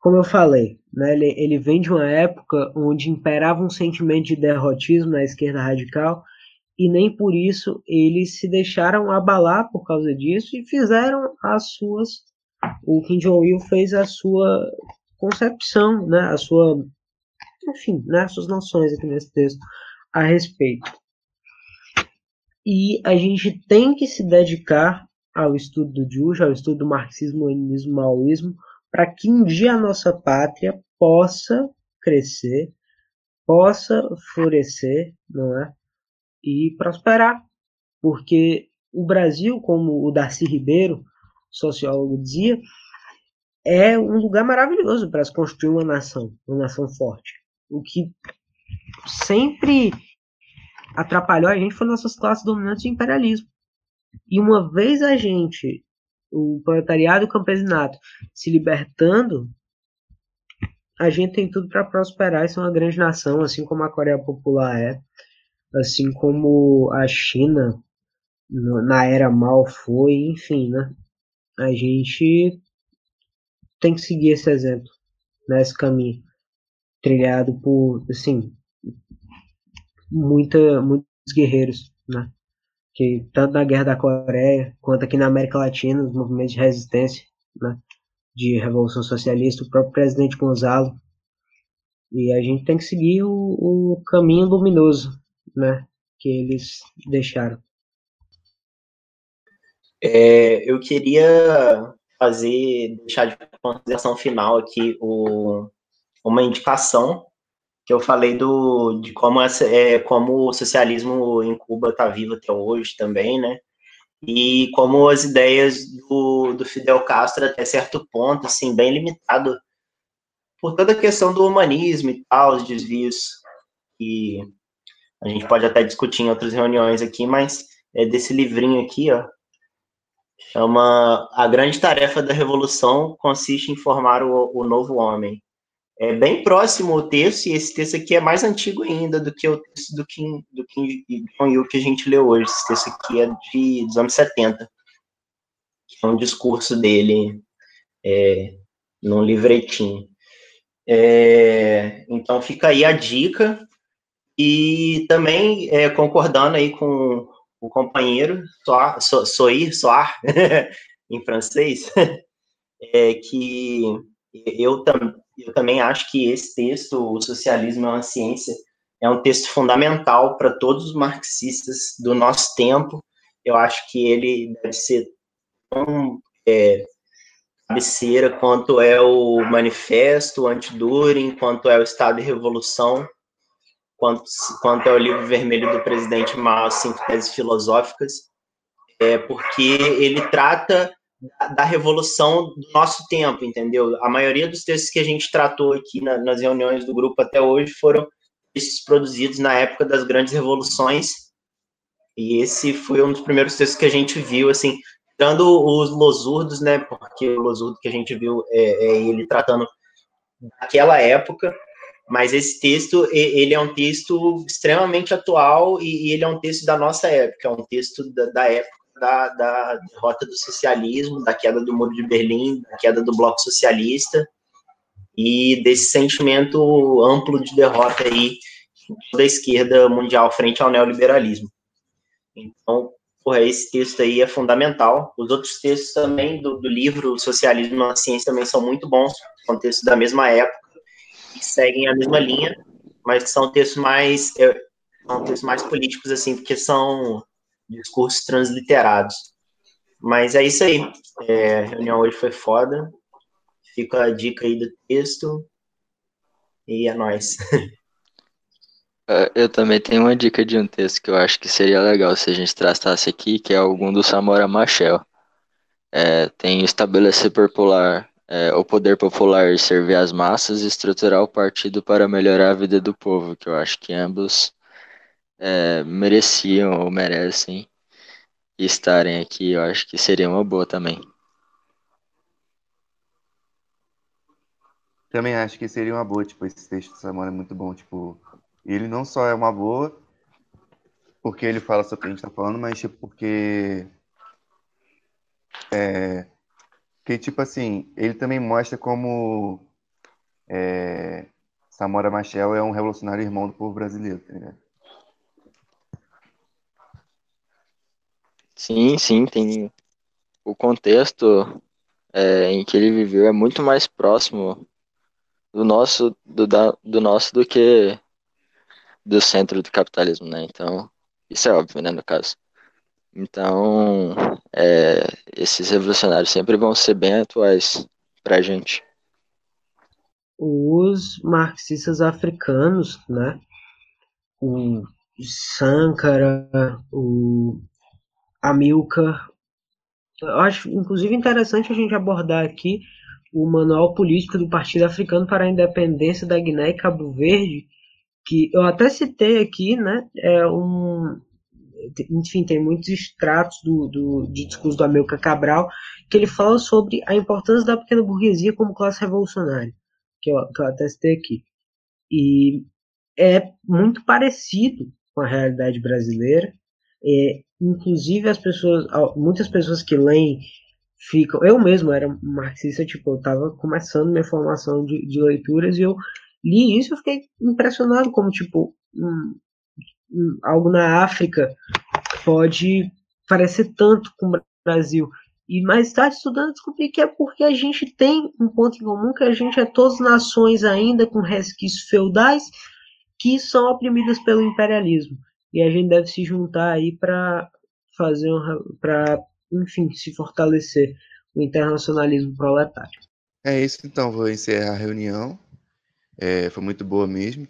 Como eu falei, né, ele, ele vem de uma época onde imperava um sentimento de derrotismo na esquerda radical e nem por isso eles se deixaram abalar por causa disso e fizeram as suas. O Kim Jong-il fez a sua concepção, né, a sua, enfim, né, as suas noções aqui nesse texto a respeito. E a gente tem que se dedicar ao estudo do Juche, ao estudo do marxismo, leninismo, maoísmo, para que um dia a nossa pátria possa crescer, possa florescer, não é? E prosperar. Porque o Brasil, como o Darcy Ribeiro, sociólogo, dizia, é um lugar maravilhoso para se construir uma nação, uma nação forte. O que sempre atrapalhou a gente foi nossas classes dominantes de imperialismo. E uma vez a gente, o proletariado e o campesinato, se libertando, a gente tem tudo para prosperar e ser uma grande nação, assim como a Coreia Popular é, assim como a China na era mal foi, enfim, né? A gente tem que seguir esse exemplo, nesse caminho trilhado por, assim, muita, muitos guerreiros, né? Que tanto na Guerra da Coreia quanto aqui na América Latina, os movimentos de resistência, né? De Revolução Socialista, o próprio presidente Gonzalo. E a gente tem que seguir o, o caminho luminoso, né? Que eles deixaram. É, eu queria fazer, deixar de consideração final aqui o, uma indicação que eu falei do, de como, essa, é, como o socialismo em Cuba está vivo até hoje também, né? E como as ideias do, do Fidel Castro, até certo ponto, assim, bem limitado por toda a questão do humanismo e tal, os desvios que a gente pode até discutir em outras reuniões aqui, mas é desse livrinho aqui, ó, chama A Grande Tarefa da Revolução consiste em formar o, o novo homem é bem próximo o texto, e esse texto aqui é mais antigo ainda do que o texto do Kim, do Kim Jong-il que a gente leu hoje. Esse texto aqui é de, dos anos 70, que é um discurso dele é, num livretinho. É, então fica aí a dica, e também é, concordando aí com o companheiro, Soir, Soir, Soir em francês, é, que eu, eu também acho que esse texto, O Socialismo é uma Ciência, é um texto fundamental para todos os marxistas do nosso tempo. Eu acho que ele deve ser tão é, cabeceira quanto é o Manifesto Anti-During, quanto é o Estado e Revolução, quanto, quanto é o livro vermelho do presidente Mao, Cinco Teses Filosóficas, é, porque ele trata da, revolução do nosso tempo, entendeu? A maioria dos textos que a gente tratou aqui na, nas reuniões do grupo até hoje foram textos produzidos na época das grandes revoluções, e esse foi um dos primeiros textos que a gente viu, assim, dando os losurdos, né, porque o losurdo que a gente viu é, é ele tratando daquela época, mas esse texto, ele é um texto extremamente atual e, ele é um texto da nossa época, é um texto da, da época da, da derrota do socialismo, da queda do Muro de Berlim, da queda do Bloco Socialista e desse sentimento amplo de derrota aí da esquerda mundial frente ao neoliberalismo. Então, porra, esse texto aí é fundamental. Os outros textos também do, do livro Socialismo na Ciência também são muito bons, são textos da mesma época, que seguem a mesma linha, mas são textos mais é, são textos mais políticos assim, porque são discursos transliterados. Mas é isso aí. É, a reunião hoje foi foda. Fica a dica aí do texto. E é nóis. É, eu também tenho uma dica de um texto que eu acho que seria legal se a gente tratasse aqui, que é algum do Samora Machel. É, tem estabelecer popular, é, o poder popular servir as massas e estruturar o partido para melhorar a vida do povo, que eu acho que ambos é, mereciam ou merecem estarem aqui, eu acho que seria uma boa também. Também acho que seria uma boa, tipo, esse texto do Samora é muito bom, tipo, ele não só é uma boa, porque ele fala sobre o que a gente tá falando, mas tipo, porque é, que tipo assim, ele também mostra como é, Samora Machel é um revolucionário irmão do povo brasileiro, tá ligado? Sim, sim, tem o contexto é, em que ele viveu é muito mais próximo do nosso do, da, do nosso do que do centro do capitalismo, né? Então, isso é óbvio, né, no caso. Então, é, esses revolucionários sempre vão ser bem atuais pra gente. Os marxistas africanos, né? O Sankara, o Amilcar. Eu acho, inclusive, interessante a gente abordar aqui o Manual Político do Partido Africano para a Independência da Guiné e Cabo Verde, que eu até citei aqui, né? É um, enfim, tem muitos extratos do, do, de discurso do Amilcar Cabral, que ele fala sobre a importância da pequena burguesia como classe revolucionária, que eu, que eu até citei aqui. E é muito parecido com a realidade brasileira. É, inclusive as pessoas, muitas pessoas que leem ficam. Eu mesmo era marxista, tipo, eu estava começando minha formação de, de leituras e eu li isso e fiquei impressionado como, tipo, algo na África pode parecer tanto com o Brasil. E mais tarde, estudando, descobri que é porque a gente tem um ponto em comum, que a gente é todas nações ainda com resquícios feudais que são oprimidas pelo imperialismo. E a gente deve se juntar aí para fazer um, para enfim se fortalecer o internacionalismo proletário. É isso então, vou encerrar a reunião. É, foi muito boa mesmo.